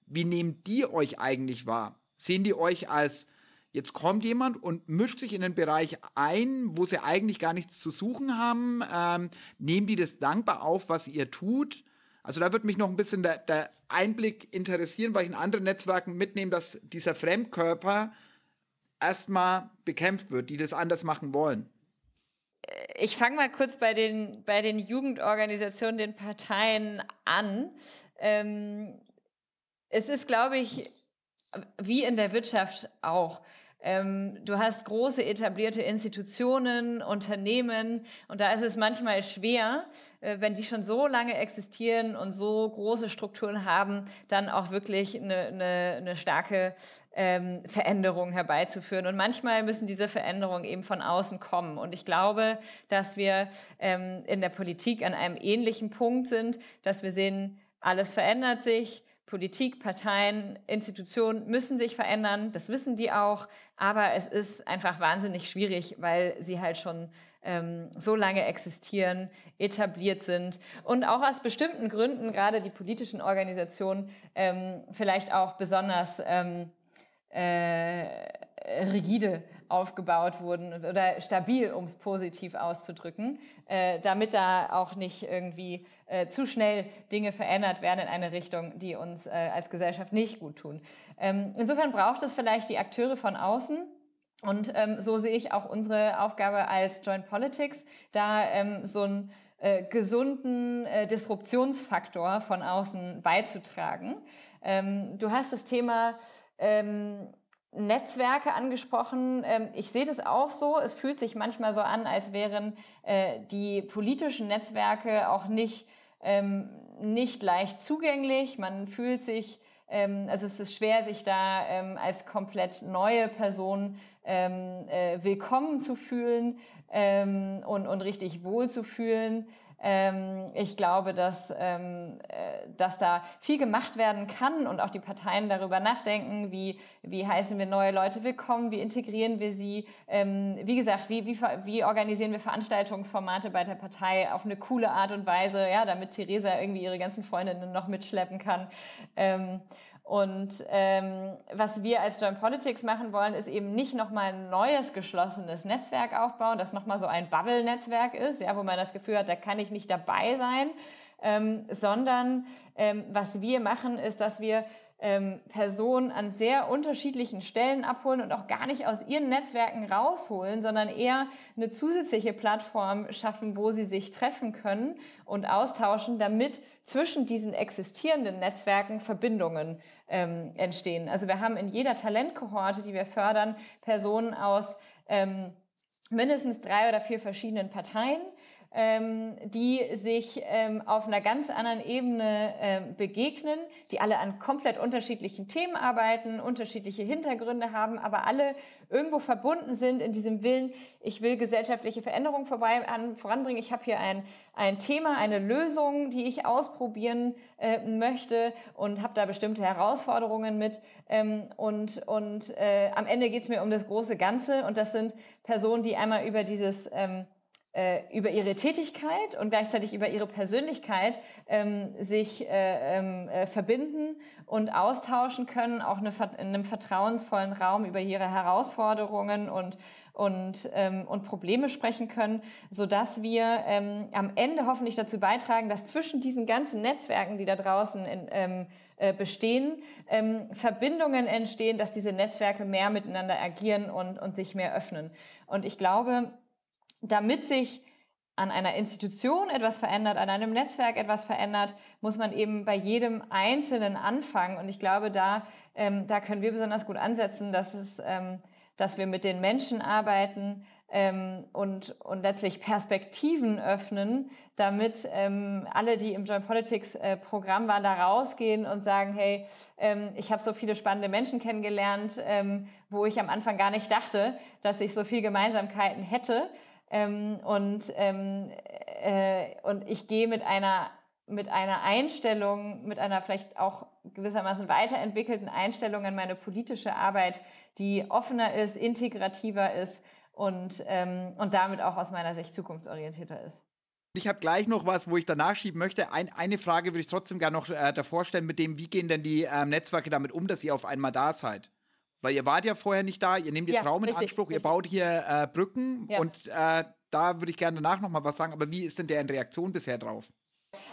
Wie nehmen die euch eigentlich wahr? Sehen die euch als, jetzt kommt jemand und mischt sich in den Bereich ein, wo sie eigentlich gar nichts zu suchen haben? Ähm, nehmen die das dankbar auf, was ihr tut? Also da würde mich noch ein bisschen der, der Einblick interessieren, weil ich in anderen Netzwerken mitnehme, dass dieser Fremdkörper erstmal bekämpft wird, die das anders machen wollen ich fange mal kurz bei den, bei den Jugendorganisationen, den Parteien an. Ähm, es ist, glaube ich, wie in der Wirtschaft auch. Ähm, du hast große etablierte Institutionen, Unternehmen und da ist es manchmal schwer, äh, wenn die schon so lange existieren und so große Strukturen haben, dann auch wirklich eine, eine, eine starke ähm, Veränderung herbeizuführen. Und manchmal müssen diese Veränderungen eben von außen kommen. Und ich glaube, dass wir ähm, in der Politik an einem ähnlichen Punkt sind, dass wir sehen, alles verändert sich. Politik, Parteien, Institutionen müssen sich verändern. Das wissen die auch. Aber es ist einfach wahnsinnig schwierig, weil sie halt schon ähm, so lange existieren, etabliert sind und auch aus bestimmten Gründen, gerade die politischen Organisationen, ähm, vielleicht auch besonders ähm, äh, rigide aufgebaut wurden oder stabil, um es positiv auszudrücken, äh, damit da auch nicht irgendwie äh, zu schnell Dinge verändert werden in eine Richtung, die uns äh, als Gesellschaft nicht gut tun. Ähm, insofern braucht es vielleicht die Akteure von außen. Und ähm, so sehe ich auch unsere Aufgabe als Joint Politics, da ähm, so einen äh, gesunden äh, Disruptionsfaktor von außen beizutragen. Ähm, du hast das Thema ähm, Netzwerke angesprochen. Ähm, ich sehe das auch so. Es fühlt sich manchmal so an, als wären äh, die politischen Netzwerke auch nicht, ähm, nicht leicht zugänglich. Man fühlt sich, ähm, also es ist schwer, sich da als komplett neue Person äh, willkommen zu fühlen und, und richtig wohl zu fühlen. Ähm, ich glaube, dass, ähm, äh, dass da viel gemacht werden kann und auch die Parteien darüber nachdenken, wie, wie heißen wir neue Leute willkommen, wie integrieren wir sie. Ähm, wie gesagt, wie, wie, wie organisieren wir Veranstaltungsformate bei der Partei auf eine coole Art und Weise, ja, damit Theresa irgendwie ihre ganzen Freundinnen noch mitschleppen kann. Ähm, und ähm, was wir als Joint Politics machen wollen, ist eben nicht nochmal ein neues geschlossenes Netzwerk aufbauen, das nochmal so ein Bubble-Netzwerk ist, ja, wo man das Gefühl hat, da kann ich nicht dabei sein, ähm, sondern ähm, was wir machen, ist, dass wir ähm, Personen an sehr unterschiedlichen Stellen abholen und auch gar nicht aus ihren Netzwerken rausholen, sondern eher eine zusätzliche Plattform schaffen, wo sie sich treffen können und austauschen, damit zwischen diesen existierenden Netzwerken Verbindungen ähm, entstehen. Also wir haben in jeder Talentkohorte, die wir fördern, Personen aus ähm, mindestens drei oder vier verschiedenen Parteien, ähm, die sich ähm, auf einer ganz anderen Ebene ähm, begegnen, die alle an komplett unterschiedlichen Themen arbeiten, unterschiedliche Hintergründe haben, aber alle irgendwo verbunden sind in diesem Willen, ich will gesellschaftliche Veränderungen vorbei, an, voranbringen. Ich habe hier ein, ein Thema, eine Lösung, die ich ausprobieren äh, möchte und habe da bestimmte Herausforderungen mit. Ähm, und und äh, am Ende geht es mir um das große Ganze und das sind Personen, die einmal über dieses ähm, äh, über ihre Tätigkeit und gleichzeitig über ihre Persönlichkeit ähm, sich äh, ähm, äh, verbinden und austauschen können, auch eine, in einem vertrauensvollen Raum über ihre Herausforderungen und und, ähm, und Probleme sprechen können, sodass wir ähm, am Ende hoffentlich dazu beitragen, dass zwischen diesen ganzen Netzwerken, die da draußen in, ähm, äh, bestehen, ähm, Verbindungen entstehen, dass diese Netzwerke mehr miteinander agieren und, und sich mehr öffnen. Und ich glaube, damit sich an einer Institution etwas verändert, an einem Netzwerk etwas verändert, muss man eben bei jedem Einzelnen anfangen. Und ich glaube, da, ähm, da können wir besonders gut ansetzen, dass, es, ähm, dass wir mit den Menschen arbeiten ähm, und, und letztlich Perspektiven öffnen, damit ähm, alle, die im Joint Politics äh, Programm waren, da rausgehen und sagen, hey, ähm, ich habe so viele spannende Menschen kennengelernt, ähm, wo ich am Anfang gar nicht dachte, dass ich so viele Gemeinsamkeiten hätte. Ähm, und, ähm, äh, und ich gehe mit einer, mit einer Einstellung, mit einer vielleicht auch gewissermaßen weiterentwickelten Einstellung an meine politische Arbeit, die offener ist, integrativer ist und, ähm, und damit auch aus meiner Sicht zukunftsorientierter ist. Ich habe gleich noch was, wo ich danach schieben möchte. Ein, eine Frage würde ich trotzdem gerne noch äh, davor stellen, mit dem, wie gehen denn die ähm, Netzwerke damit um, dass ihr auf einmal da seid? Weil ihr wart ja vorher nicht da, ihr nehmt jetzt ja, Raum in richtig, Anspruch, richtig. ihr baut hier äh, Brücken ja. und äh, da würde ich gerne danach nochmal was sagen. Aber wie ist denn deren Reaktion bisher drauf?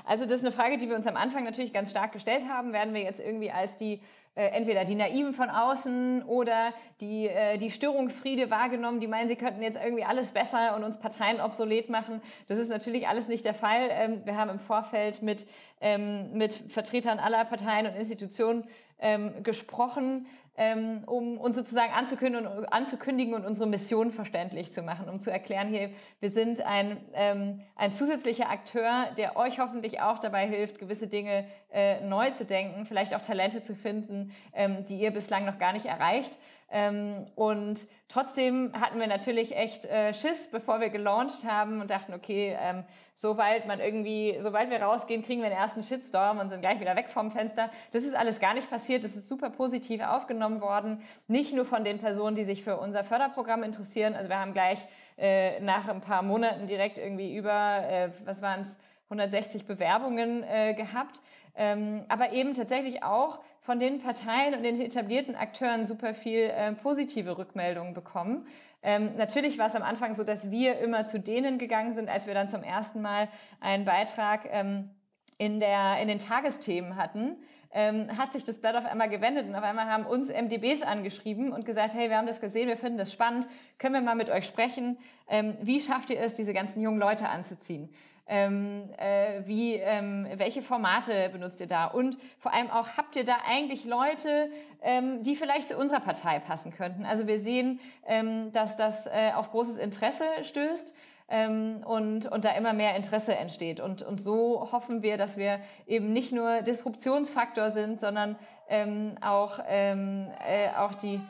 Also das ist eine Frage, die wir uns am Anfang natürlich ganz stark gestellt haben. Werden wir jetzt irgendwie als die äh, entweder die Naiven von außen oder die, äh, die Störungsfriede wahrgenommen, die meinen, sie könnten jetzt irgendwie alles besser und uns Parteien obsolet machen. Das ist natürlich alles nicht der Fall. Ähm, wir haben im Vorfeld mit ähm, mit Vertretern aller Parteien und Institutionen ähm, gesprochen, ähm, um uns sozusagen anzukündigen und, anzukündigen und unsere Mission verständlich zu machen, um zu erklären, hier, wir sind ein, ähm, ein zusätzlicher Akteur, der euch hoffentlich auch dabei hilft, gewisse Dinge äh, neu zu denken, vielleicht auch Talente zu finden, ähm, die ihr bislang noch gar nicht erreicht. Ähm, und trotzdem hatten wir natürlich echt äh, Schiss, bevor wir gelauncht haben und dachten, okay, ähm, sobald man irgendwie, sobald wir rausgehen, kriegen wir den ersten Shitstorm und sind gleich wieder weg vom Fenster. Das ist alles gar nicht passiert. Das ist super positiv aufgenommen worden. Nicht nur von den Personen, die sich für unser Förderprogramm interessieren. Also wir haben gleich äh, nach ein paar Monaten direkt irgendwie über, äh, was waren es, 160 Bewerbungen äh, gehabt. Ähm, aber eben tatsächlich auch von den Parteien und den etablierten Akteuren super viel äh, positive Rückmeldungen bekommen. Ähm, natürlich war es am Anfang so, dass wir immer zu denen gegangen sind, als wir dann zum ersten Mal einen Beitrag ähm, in, der, in den Tagesthemen hatten, ähm, hat sich das Blatt auf einmal gewendet und auf einmal haben uns MDBs angeschrieben und gesagt, hey, wir haben das gesehen, wir finden das spannend, können wir mal mit euch sprechen, ähm, wie schafft ihr es, diese ganzen jungen Leute anzuziehen? Ähm, äh, wie, ähm, welche Formate benutzt ihr da? Und vor allem auch, habt ihr da eigentlich Leute, ähm, die vielleicht zu unserer Partei passen könnten? Also wir sehen, ähm, dass das äh, auf großes Interesse stößt. Ähm, und, und da immer mehr Interesse entsteht. Und, und so hoffen wir, dass wir eben nicht nur Disruptionsfaktor sind, sondern ähm, auch, äh, auch die,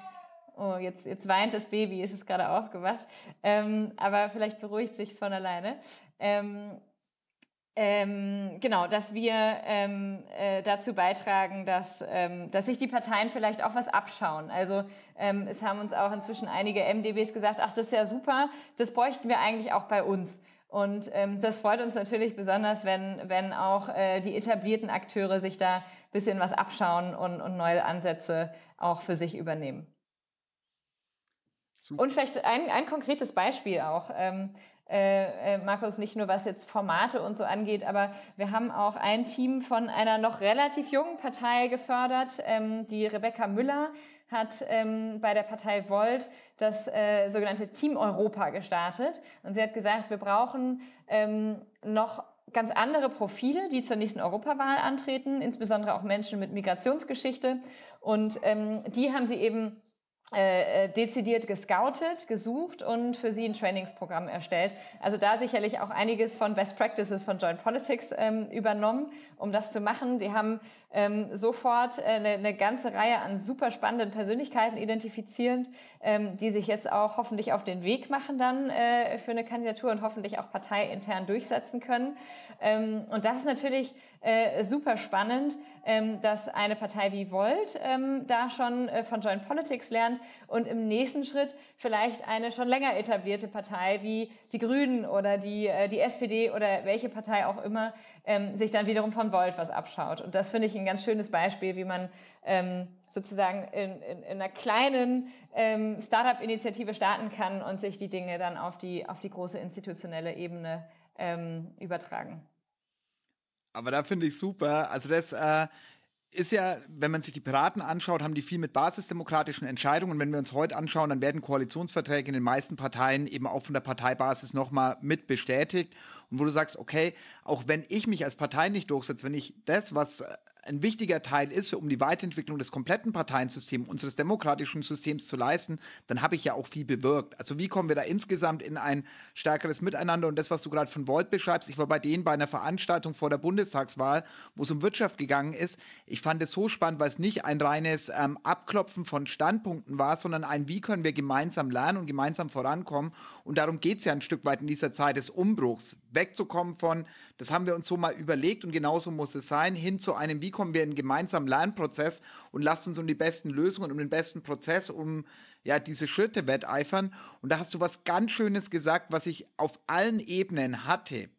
Oh, jetzt, jetzt weint das Baby, ist es gerade aufgewacht. Ähm, aber vielleicht beruhigt sich es von alleine. Ähm, ähm, genau, dass wir ähm, äh, dazu beitragen, dass, ähm, dass sich die Parteien vielleicht auch was abschauen. Also ähm, es haben uns auch inzwischen einige MDBs gesagt, ach, das ist ja super, das bräuchten wir eigentlich auch bei uns. Und ähm, das freut uns natürlich besonders, wenn, wenn auch äh, die etablierten Akteure sich da ein bisschen was abschauen und, und neue Ansätze auch für sich übernehmen. Super. Und vielleicht ein, ein konkretes Beispiel auch. Ähm, äh, äh, Markus, nicht nur was jetzt Formate und so angeht, aber wir haben auch ein Team von einer noch relativ jungen Partei gefördert. Ähm, die Rebecca Müller hat ähm, bei der Partei Volt das äh, sogenannte Team Europa gestartet. Und sie hat gesagt, wir brauchen ähm, noch ganz andere Profile, die zur nächsten Europawahl antreten, insbesondere auch Menschen mit Migrationsgeschichte. Und ähm, die haben sie eben äh, äh, dezidiert gescoutet, gesucht und für sie ein Trainingsprogramm erstellt. Also da sicherlich auch einiges von Best Practices von Joint Politics ähm, übernommen, um das zu machen. Sie haben ähm, sofort äh, eine, eine, ganze Reihe an super spannenden Persönlichkeiten identifiziert, ähm, die sich jetzt auch hoffentlich auf den Weg machen dann äh, für eine Kandidatur und hoffentlich auch parteiintern durchsetzen können. Ähm, und das ist natürlich äh, super spannend, ähm, dass eine Partei wie Volt ähm, da schon äh, von Joint Politics lernt und im nächsten Schritt vielleicht eine schon länger etablierte Partei wie die Grünen oder die, äh, die SPD oder welche Partei auch immer ähm, sich dann wiederum von Volt was abschaut. Und das finde ich ein ganz schönes Beispiel, wie man ähm, sozusagen in, in, in, einer kleinen ähm, Startup-Initiative starten kann und sich die Dinge dann auf die, auf die große institutionelle Ebene ähm, übertragen. Aber da finde ich super. Also das äh, ist ja, wenn man sich die Piraten anschaut, haben die viel mit basisdemokratischen Entscheidungen. Und wenn wir uns heute anschauen, dann werden Koalitionsverträge in den meisten Parteien eben auch von der Parteibasis nochmal mit bestätigt. Und wo du sagst, okay, auch wenn ich mich als Partei nicht durchsetze, wenn ich das, was ein wichtiger Teil ist, um die Weiterentwicklung des kompletten Parteiensystems, unseres demokratischen Systems zu leisten, dann habe ich ja auch viel bewirkt. Also wie kommen wir da insgesamt in ein stärkeres Miteinander? Und das, was du gerade von Volt beschreibst, ich war bei denen bei einer Veranstaltung vor der Bundestagswahl, wo es um Wirtschaft gegangen ist. Ich fand es so spannend, weil es nicht ein reines ähm, Abklopfen von Standpunkten war, sondern ein, wie können wir gemeinsam lernen und gemeinsam vorankommen. Und darum geht es ja ein Stück weit in dieser Zeit des Umbruchs, wegzukommen von, das haben wir uns so mal überlegt und genauso muss es sein, hin zu einem, wie kommen wir in einen gemeinsamen Lernprozess und lasst uns um die besten Lösungen, um den besten Prozess, um ja, diese Schritte wetteifern. Und da hast du was ganz Schönes gesagt, was ich auf allen Ebenen hatte.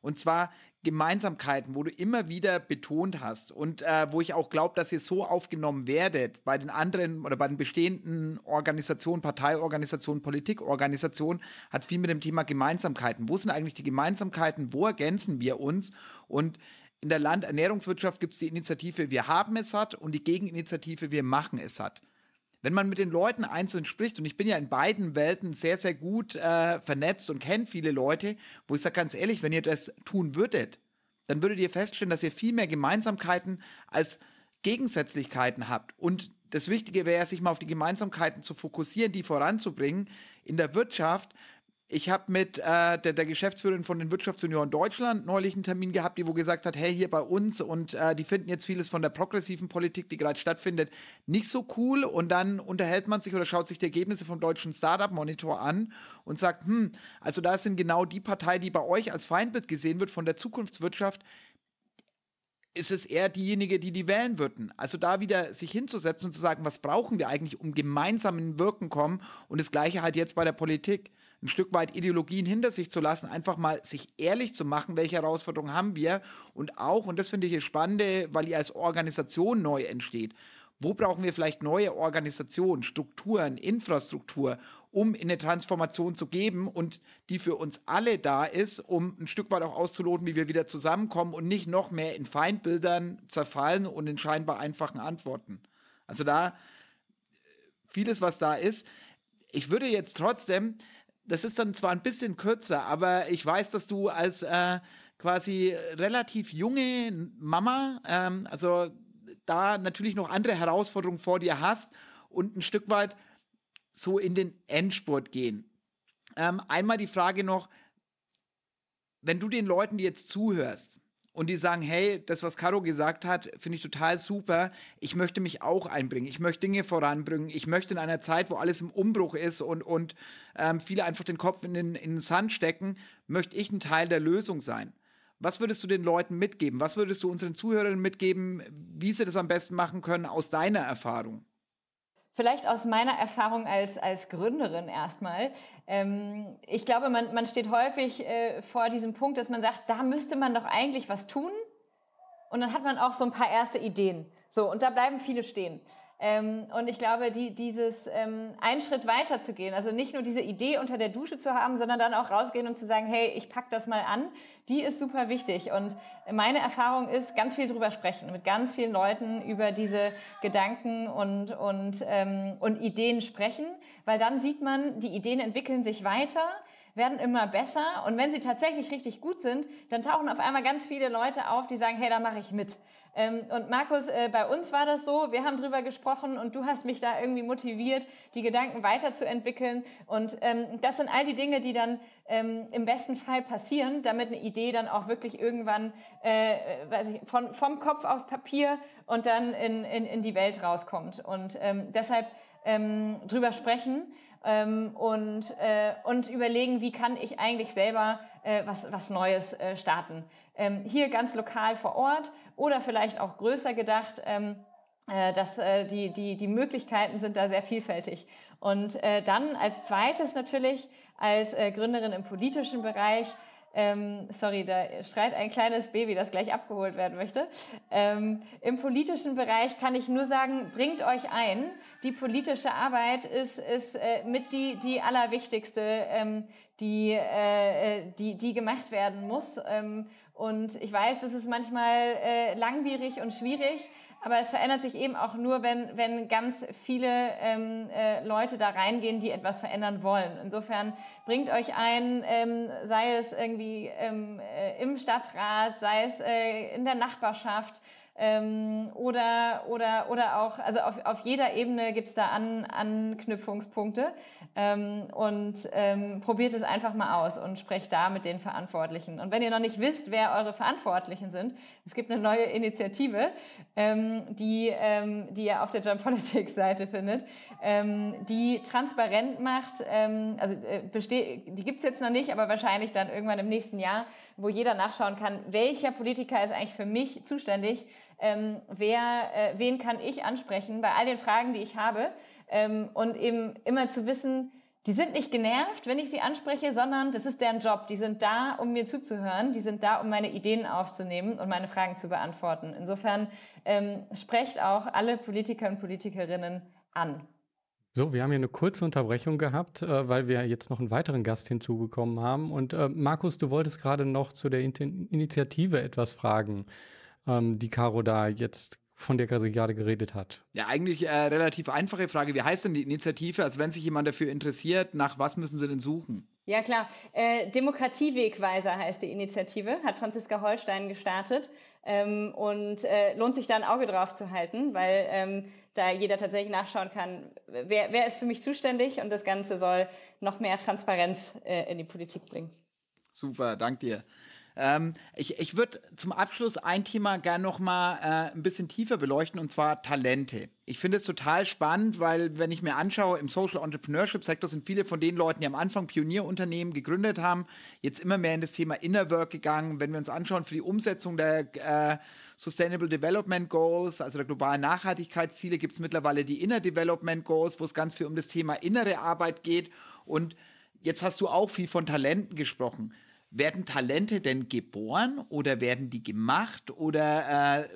Und zwar Gemeinsamkeiten, wo du immer wieder betont hast und äh, wo ich auch glaube, dass ihr so aufgenommen werdet bei den anderen oder bei den bestehenden Organisationen, Parteiorganisationen, Politikorganisationen, hat viel mit dem Thema Gemeinsamkeiten. Wo sind eigentlich die Gemeinsamkeiten? Wo ergänzen wir uns? Und in der Landernährungswirtschaft gibt es die Initiative Wir haben es satt und die Gegeninitiative Wir machen es satt. Wenn man mit den Leuten einzeln spricht, und ich bin ja in beiden Welten sehr, sehr gut äh, vernetzt und kenne viele Leute, wo ich sage ganz ehrlich, wenn ihr das tun würdet, dann würdet ihr feststellen, dass ihr viel mehr Gemeinsamkeiten als Gegensätzlichkeiten habt. Und das Wichtige wäre, sich mal auf die Gemeinsamkeiten zu fokussieren, die voranzubringen. In der Wirtschaft ich habe mit äh, der, der, Geschäftsführerin von den Wirtschaftsunionen Deutschland neulich einen Termin gehabt, die wo gesagt hat, hey, hier bei uns und äh, die finden jetzt vieles von der progressiven Politik, die gerade stattfindet, nicht so cool und dann unterhält man sich oder schaut sich die Ergebnisse vom deutschen Startup Monitor an und sagt, hm, also da sind genau die Partei, die bei euch als Feindbild gesehen wird von der Zukunftswirtschaft, ist es eher diejenige, die die wählen würden. Also da wieder sich hinzusetzen und zu sagen, was brauchen wir eigentlich, um gemeinsam in Wirken kommen und das gleiche halt jetzt bei der Politik ein Stück weit Ideologien hinter sich zu lassen, einfach mal sich ehrlich zu machen, welche Herausforderungen haben wir und auch, und das finde ich das Spannende, weil ihr als Organisation neu entsteht, wo brauchen wir vielleicht neue Organisationen, Strukturen, Infrastruktur, um in eine Transformation zu geben und die für uns alle da ist, um ein Stück weit auch auszuloten, wie wir wieder zusammenkommen und nicht noch mehr in Feindbildern zerfallen und in scheinbar einfachen Antworten. Also da vieles, was da ist. Ich würde jetzt trotzdem das ist dann zwar ein bisschen kürzer, aber ich weiß, dass du als äh, quasi relativ junge Mama, ähm, also da natürlich noch andere Herausforderungen vor dir hast und ein Stück weit so in den Endspurt gehen. Ähm, einmal die Frage noch, wenn du den Leuten, die jetzt zuhörst, und die sagen, hey, das, was Caro gesagt hat, finde ich total super. Ich möchte mich auch einbringen. Ich möchte Dinge voranbringen. Ich möchte in einer Zeit, wo alles im Umbruch ist und, und ähm, viele einfach den Kopf in den, in den Sand stecken, möchte ich ein Teil der Lösung sein. Was würdest du den Leuten mitgeben? Was würdest du unseren Zuhörern mitgeben, wie sie das am besten machen können aus deiner Erfahrung? Vielleicht aus meiner Erfahrung als, als Gründerin erstmal. Ähm, ich glaube, man, man steht häufig äh, vor diesem Punkt, dass man sagt, da müsste man doch eigentlich was tun. Und dann hat man auch so ein paar erste Ideen. So, und da bleiben viele stehen. Ähm, und ich glaube, die, dieses ähm, einen Schritt weiter zu gehen, also nicht nur diese Idee unter der Dusche zu haben, sondern dann auch rausgehen und zu sagen, hey, ich pack das mal an, die ist super wichtig. Und meine Erfahrung ist, ganz viel drüber sprechen, mit ganz vielen Leuten über diese Gedanken und, und, ähm, und Ideen sprechen, weil dann sieht man, die Ideen entwickeln sich weiter werden immer besser und wenn sie tatsächlich richtig gut sind, dann tauchen auf einmal ganz viele Leute auf, die sagen, hey, da mache ich mit. Ähm, und Markus, äh, bei uns war das so, wir haben drüber gesprochen und du hast mich da irgendwie motiviert, die Gedanken weiterzuentwickeln. Und ähm, das sind all die Dinge, die dann ähm, im besten Fall passieren, damit eine Idee dann auch wirklich irgendwann äh, weiß ich, von, vom Kopf auf Papier und dann in, in, in die Welt rauskommt. Und ähm, deshalb ähm, drüber sprechen ähm, und, äh, und überlegen, wie kann ich eigentlich selber äh, was, was Neues äh, starten. Ähm, hier ganz lokal vor Ort oder vielleicht auch größer gedacht. Ähm, äh, dass äh, die, die, die Möglichkeiten sind da sehr vielfältig. Und äh, dann als zweites natürlich als äh, Gründerin im politischen Bereich ähm, sorry, da schreit ein kleines Baby, das gleich abgeholt werden möchte. Ähm, Im politischen Bereich kann ich nur sagen, bringt euch ein. Die politische Arbeit ist, ist äh, mit die, die allerwichtigste, ähm, die, äh, die, die gemacht werden muss. Ähm, und ich weiß, das ist manchmal äh, langwierig und schwierig, aber es verändert sich eben auch nur, wenn, wenn ganz viele ähm, äh, Leute da reingehen, die etwas verändern wollen. Insofern bringt euch ein, ähm, sei es irgendwie ähm, äh, im Stadtrat, sei es äh, in der Nachbarschaft, ähm, oder, oder, oder auch, also auf, auf jeder Ebene gibt es da An, Anknüpfungspunkte ähm, und ähm, probiert es einfach mal aus und sprecht da mit den Verantwortlichen. Und wenn ihr noch nicht wisst, wer eure Verantwortlichen sind, es gibt eine neue Initiative, ähm, die, ähm, die ihr auf der Jump Politics Seite findet, ähm, die transparent macht, also äh, die gibt es jetzt noch nicht, aber wahrscheinlich dann irgendwann im nächsten Jahr, wo jeder nachschauen kann, welcher Politiker ist eigentlich für mich zuständig ähm, wer, äh, wen kann ich ansprechen bei all den Fragen, die ich habe ähm, und eben immer zu wissen, die sind nicht genervt, wenn ich sie anspreche, sondern das ist deren Job. Die sind da, um mir zuzuhören, die sind da, um meine Ideen aufzunehmen und meine Fragen zu beantworten. Insofern ähm, sprecht auch alle Politiker und Politikerinnen an. So, wir haben hier eine kurze Unterbrechung gehabt, äh, weil wir jetzt noch einen weiteren Gast hinzugekommen haben. Und äh, Markus, du wolltest gerade noch zu der Initiative etwas fragen ähm, die Caro da jetzt von der gerade geredet hat? Ja, eigentlich äh, relativ einfache Frage. Wie heißt denn die Initiative? Also wenn sich jemand dafür interessiert, nach was müssen sie denn suchen? Ja, klar. Äh, Demokratiewegweiser heißt die Initiative, hat Franziska Holstein gestartet ähm, und äh, lohnt sich da ein Auge drauf zu halten, weil ähm, da jeder tatsächlich nachschauen kann, wer, wer ist für mich zuständig und das Ganze soll noch mehr Transparenz äh, in die Politik bringen. Super, dank dir. Ähm, ich ich würde zum Abschluss ein Thema gerne noch mal äh, ein bisschen tiefer beleuchten und zwar Talente. Ich finde es total spannend, weil wenn ich mir anschaue, im Social Entrepreneurship Sektor sind viele von den Leuten, die am Anfang Pionierunternehmen gegründet haben, jetzt immer mehr in das Thema Inner Work gegangen. Wenn wir uns anschauen für die Umsetzung der äh, Sustainable Development Goals, also der globalen Nachhaltigkeitsziele, gibt es mittlerweile die Inner Development Goals, wo es ganz viel um das Thema innere Arbeit geht. Und jetzt hast du auch viel von Talenten gesprochen. Werden Talente denn geboren oder werden die gemacht? Oder äh,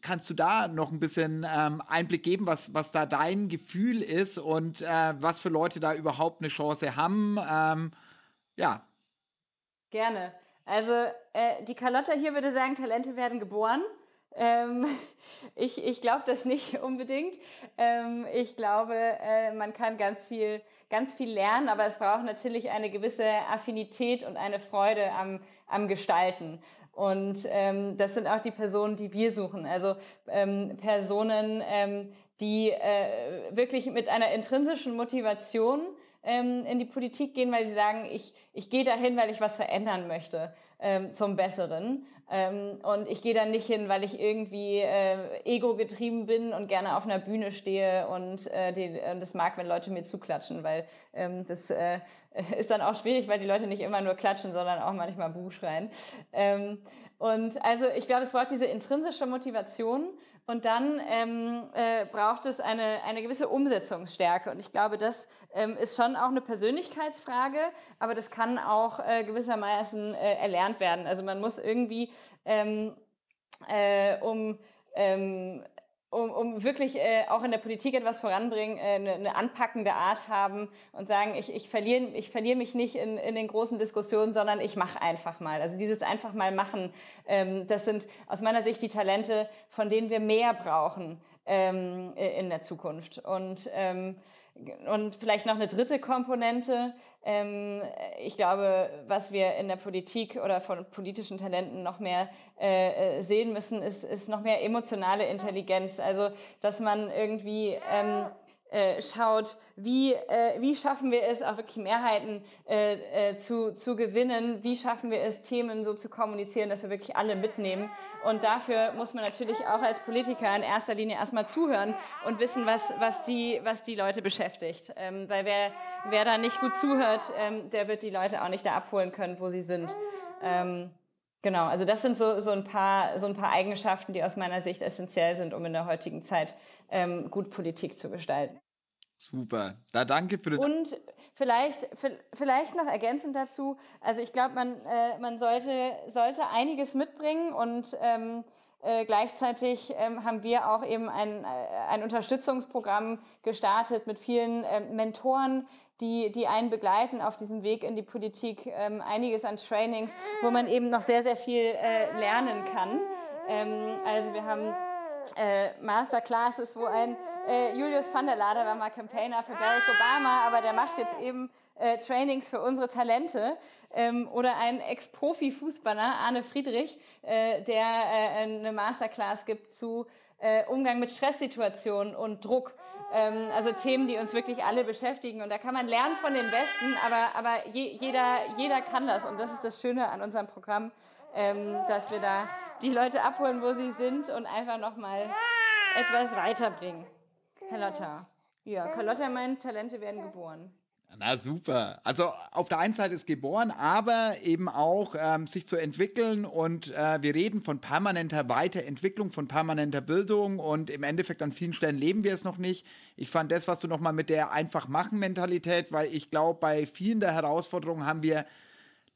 kannst du da noch ein bisschen ähm, Einblick geben, was, was da dein Gefühl ist und äh, was für Leute da überhaupt eine Chance haben? Ähm, ja. Gerne. Also äh, die Carlotta hier würde sagen, Talente werden geboren. Ähm, ich ich glaube das nicht unbedingt. Ähm, ich glaube, äh, man kann ganz viel ganz viel lernen, aber es braucht natürlich eine gewisse Affinität und eine Freude am, am Gestalten. Und ähm, das sind auch die Personen, die wir suchen. Also ähm, Personen, ähm, die äh, wirklich mit einer intrinsischen Motivation ähm, in die Politik gehen, weil sie sagen, ich, ich gehe dahin, weil ich was verändern möchte ähm, zum Besseren. Ähm, und ich gehe da nicht hin, weil ich irgendwie äh, ego-getrieben bin und gerne auf einer Bühne stehe und äh, die, äh, das mag, wenn Leute mir zuklatschen, weil ähm, das äh, ist dann auch schwierig, weil die Leute nicht immer nur klatschen, sondern auch manchmal Buh schreien. Ähm, und also ich glaube, es braucht diese intrinsische Motivation und dann ähm, äh, braucht es eine, eine gewisse Umsetzungsstärke. Und ich glaube, das ähm, ist schon auch eine Persönlichkeitsfrage, aber das kann auch äh, gewissermaßen äh, erlernt werden. Also man muss irgendwie, ähm, äh, um ähm, um, um wirklich äh, auch in der Politik etwas voranbringen, äh, eine, eine anpackende Art haben und sagen, ich, ich verliere ich verlier mich nicht in, in den großen Diskussionen, sondern ich mache einfach mal. Also dieses einfach mal machen, ähm, das sind aus meiner Sicht die Talente, von denen wir mehr brauchen ähm, in der Zukunft. Und ähm, und vielleicht noch eine dritte Komponente. Ähm, ich glaube, was wir in der Politik oder von politischen Talenten noch mehr äh, äh, sehen müssen, ist, ist noch mehr emotionale Intelligenz. Also, dass man irgendwie ähm, äh, schaut, wie, äh, wie schaffen wir es, auch wirklich Mehrheiten äh, äh, zu, zu gewinnen, wie schaffen wir es, Themen so zu kommunizieren, dass wir wirklich alle mitnehmen. Und dafür muss man natürlich auch als Politiker in erster Linie erstmal zuhören und wissen, was, was, die, was die Leute beschäftigt. Ähm, weil wer, wer da nicht gut zuhört, ähm, der wird die Leute auch nicht da abholen können, wo sie sind. Ähm, Genau, also das sind so, so, ein paar, so ein paar Eigenschaften, die aus meiner Sicht essentiell sind, um in der heutigen Zeit ähm, gut Politik zu gestalten. Super. Da danke für den. Und vielleicht, vielleicht noch ergänzend dazu, also ich glaube, man, äh, man sollte, sollte einiges mitbringen und ähm, äh, gleichzeitig ähm, haben wir auch eben ein, äh, ein Unterstützungsprogramm gestartet mit vielen äh, Mentoren, die, die einen begleiten auf diesem Weg in die Politik, ähm, einiges an Trainings, wo man eben noch sehr, sehr viel äh, lernen kann. Ähm, also wir haben äh, Masterclasses, wo ein äh, Julius van der Lader war mal Campaigner für Barack Obama, aber der macht jetzt eben äh, Trainings für unsere Talente. Ähm, oder ein Ex-Profi-Fußballer, Arne Friedrich, äh, der äh, eine Masterclass gibt zu äh, Umgang mit Stresssituationen und Druck. Ähm, also Themen, die uns wirklich alle beschäftigen. Und da kann man lernen von den Besten, aber, aber je, jeder, jeder kann das. Und das ist das Schöne an unserem Programm ähm, dass wir da die Leute abholen, wo sie sind und einfach nochmal etwas weiterbringen. Carlotta. Ja, Carlotta meint, Talente werden geboren. Na super. Also auf der einen Seite ist geboren, aber eben auch ähm, sich zu entwickeln und äh, wir reden von permanenter Weiterentwicklung, von permanenter Bildung und im Endeffekt an vielen Stellen leben wir es noch nicht. Ich fand das, was du nochmal mit der einfach machen Mentalität, weil ich glaube, bei vielen der Herausforderungen haben wir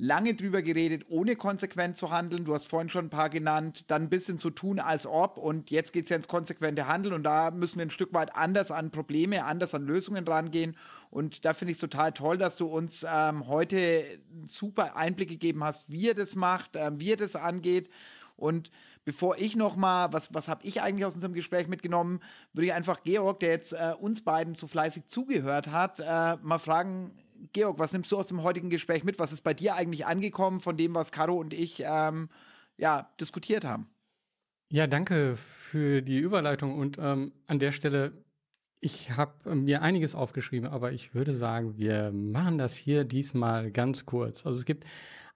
lange drüber geredet, ohne konsequent zu handeln. Du hast vorhin schon ein paar genannt, dann ein bisschen zu tun, als ob. Und jetzt geht es ja ins konsequente Handeln. Und da müssen wir ein Stück weit anders an Probleme, anders an Lösungen rangehen. Und da finde ich es total toll, dass du uns ähm, heute einen super Einblick gegeben hast, wie ihr das macht, äh, wie ihr das angeht. Und bevor ich noch mal, was, was habe ich eigentlich aus unserem Gespräch mitgenommen, würde ich einfach Georg, der jetzt äh, uns beiden zu fleißig zugehört hat, äh, mal fragen, Georg, was nimmst du aus dem heutigen Gespräch mit? Was ist bei dir eigentlich angekommen von dem, was Caro und ich ähm, ja, diskutiert haben? Ja, danke für die Überleitung und ähm, an der Stelle, ich habe mir einiges aufgeschrieben, aber ich würde sagen, wir machen das hier diesmal ganz kurz. Also es gibt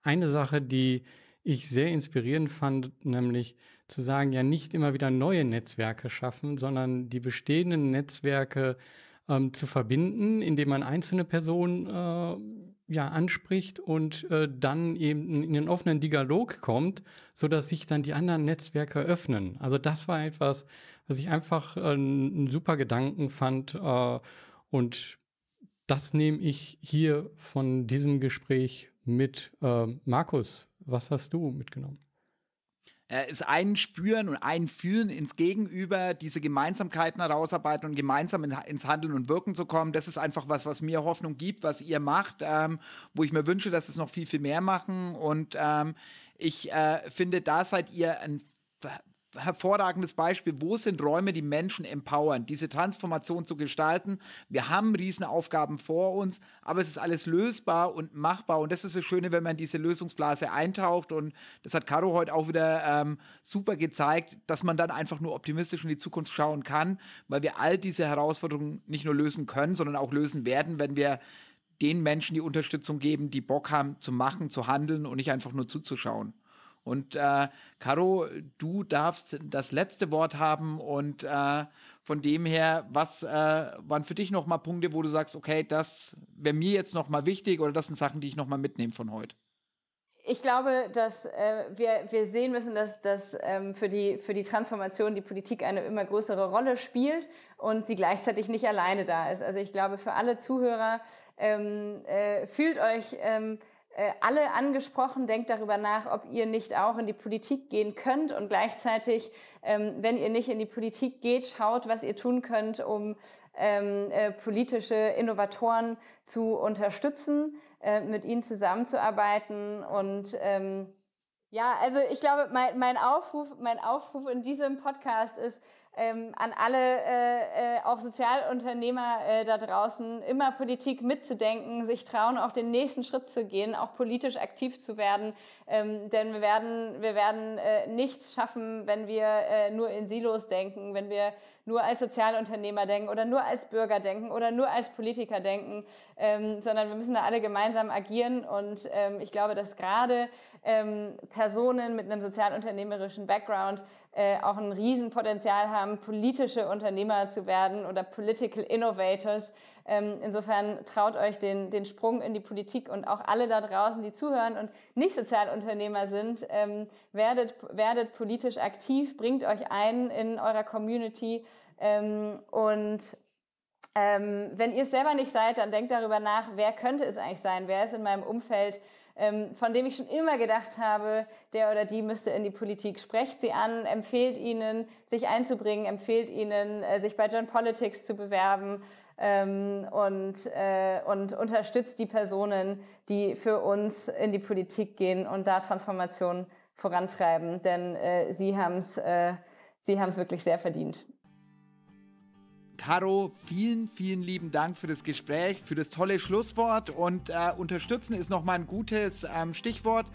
eine Sache, die ich sehr inspirierend fand, nämlich zu sagen, ja nicht immer wieder neue Netzwerke schaffen, sondern die bestehenden Netzwerke ähm, zu verbinden, indem man einzelne Personen äh, ja, anspricht und äh, dann eben in den offenen Dialog kommt, sodass sich dann die anderen Netzwerke öffnen. Also das war etwas, was ich einfach äh, einen super Gedanken fand äh, und das nehme ich hier von diesem Gespräch mit. Äh, Markus, was hast du mitgenommen? Äh, ist ein Spüren und ein Fühlen ins Gegenüber, diese Gemeinsamkeiten herausarbeiten und gemeinsam in, ins Handeln und Wirken zu kommen. Das ist einfach was, was mir Hoffnung gibt, was ihr macht, ähm, wo ich mir wünsche, dass es noch viel, viel mehr machen. Und ähm, ich äh, finde, da seid ihr ein hervorragendes Beispiel. Wo sind Räume, die Menschen empowern, diese Transformation zu gestalten? Wir haben Riesenaufgaben vor uns, aber es ist alles lösbar und machbar. Und das ist das Schöne, wenn man diese Lösungsblase eintaucht. Und das hat Caro heute auch wieder ähm, super gezeigt, dass man dann einfach nur optimistisch in die Zukunft schauen kann, weil wir all diese Herausforderungen nicht nur lösen können, sondern auch lösen werden, wenn wir den Menschen die Unterstützung geben, die Bock haben zu machen, zu handeln und nicht einfach nur zuzuschauen. Und äh, Caro, du darfst das letzte Wort haben und äh, von dem her, was äh, waren für dich nochmal Punkte, wo du sagst, okay, das wäre mir jetzt nochmal wichtig oder das sind Sachen, die ich nochmal mitnehme von heute? Ich glaube, dass äh, wir, wir sehen müssen, dass, dass ähm, für, die, für die Transformation die Politik eine immer größere Rolle spielt und sie gleichzeitig nicht alleine da ist. Also ich glaube, für alle Zuhörer, ähm, äh, fühlt euch ähm, äh, alle angesprochen, denkt darüber nach, ob ihr nicht auch in die Politik gehen könnt. Und gleichzeitig, ähm, wenn ihr nicht in die Politik geht, schaut, was ihr tun könnt, um ähm, äh, politische Innovatoren zu unterstützen, äh, mit ihnen zusammenzuarbeiten. Und ähm, ja, also ich glaube, mein, mein, Aufruf, mein Aufruf in diesem Podcast ist, ähm, an alle äh, äh, auch Sozialunternehmer äh, da draußen, immer Politik mitzudenken, sich trauen, auch den nächsten Schritt zu gehen, auch politisch aktiv zu werden. Ähm, denn wir werden, wir werden äh, nichts schaffen, wenn wir äh, nur in Silos denken, wenn wir nur als Sozialunternehmer denken oder nur als Bürger denken oder nur als Politiker denken, ähm, sondern wir müssen da alle gemeinsam agieren. Und ähm, ich glaube, dass gerade ähm, Personen mit einem sozialunternehmerischen Background äh, auch ein Riesenpotenzial haben, politische Unternehmer zu werden oder Political Innovators. Ähm, insofern traut euch den, den Sprung in die Politik und auch alle da draußen, die zuhören und nicht Sozialunternehmer sind, ähm, werdet, werdet politisch aktiv, bringt euch ein in eurer Community ähm, und ähm, wenn ihr es selber nicht seid, dann denkt darüber nach, wer könnte es eigentlich sein, wer ist in meinem Umfeld, ähm, von dem ich schon immer gedacht habe, der oder die müsste in die Politik. Sprecht sie an, empfehlt ihnen, sich einzubringen, empfehlt ihnen, äh, sich bei John Politics zu bewerben ähm, und, äh, und unterstützt die Personen, die für uns in die Politik gehen und da Transformation vorantreiben, denn äh, sie haben es äh, sie wirklich sehr verdient. Caro, vielen, vielen lieben Dank für das Gespräch, für das tolle Schlusswort und äh, unterstützen ist nochmal ein gutes ähm, Stichwort.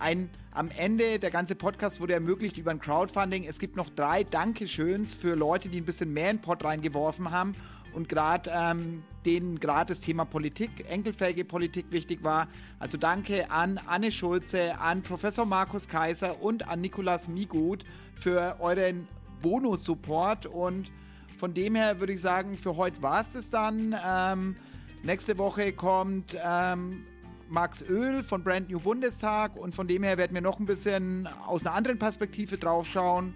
Ein, am Ende, der ganze Podcast wurde ermöglicht über ein Crowdfunding. Es gibt noch drei Dankeschöns für Leute, die ein bisschen mehr in den Pot reingeworfen haben und gerade ähm, denen gerade das Thema Politik, enkelfähige Politik wichtig war. Also danke an Anne Schulze, an Professor Markus Kaiser und an Nikolas Migut für euren Bonus-Support und von dem her würde ich sagen, für heute war es das dann. Ähm, nächste Woche kommt ähm, Max Öl von Brand New Bundestag und von dem her werden wir noch ein bisschen aus einer anderen Perspektive drauf schauen.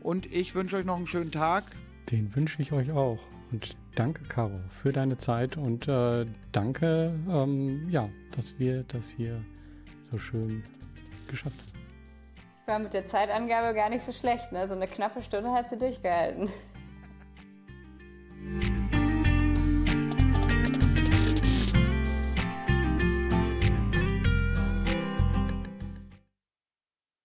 Und ich wünsche euch noch einen schönen Tag. Den wünsche ich euch auch. Und danke, Caro, für deine Zeit und äh, danke, ähm, ja, dass wir das hier so schön geschafft haben. Ich war mit der Zeitangabe gar nicht so schlecht, ne? So eine knappe Stunde hat sie durchgehalten.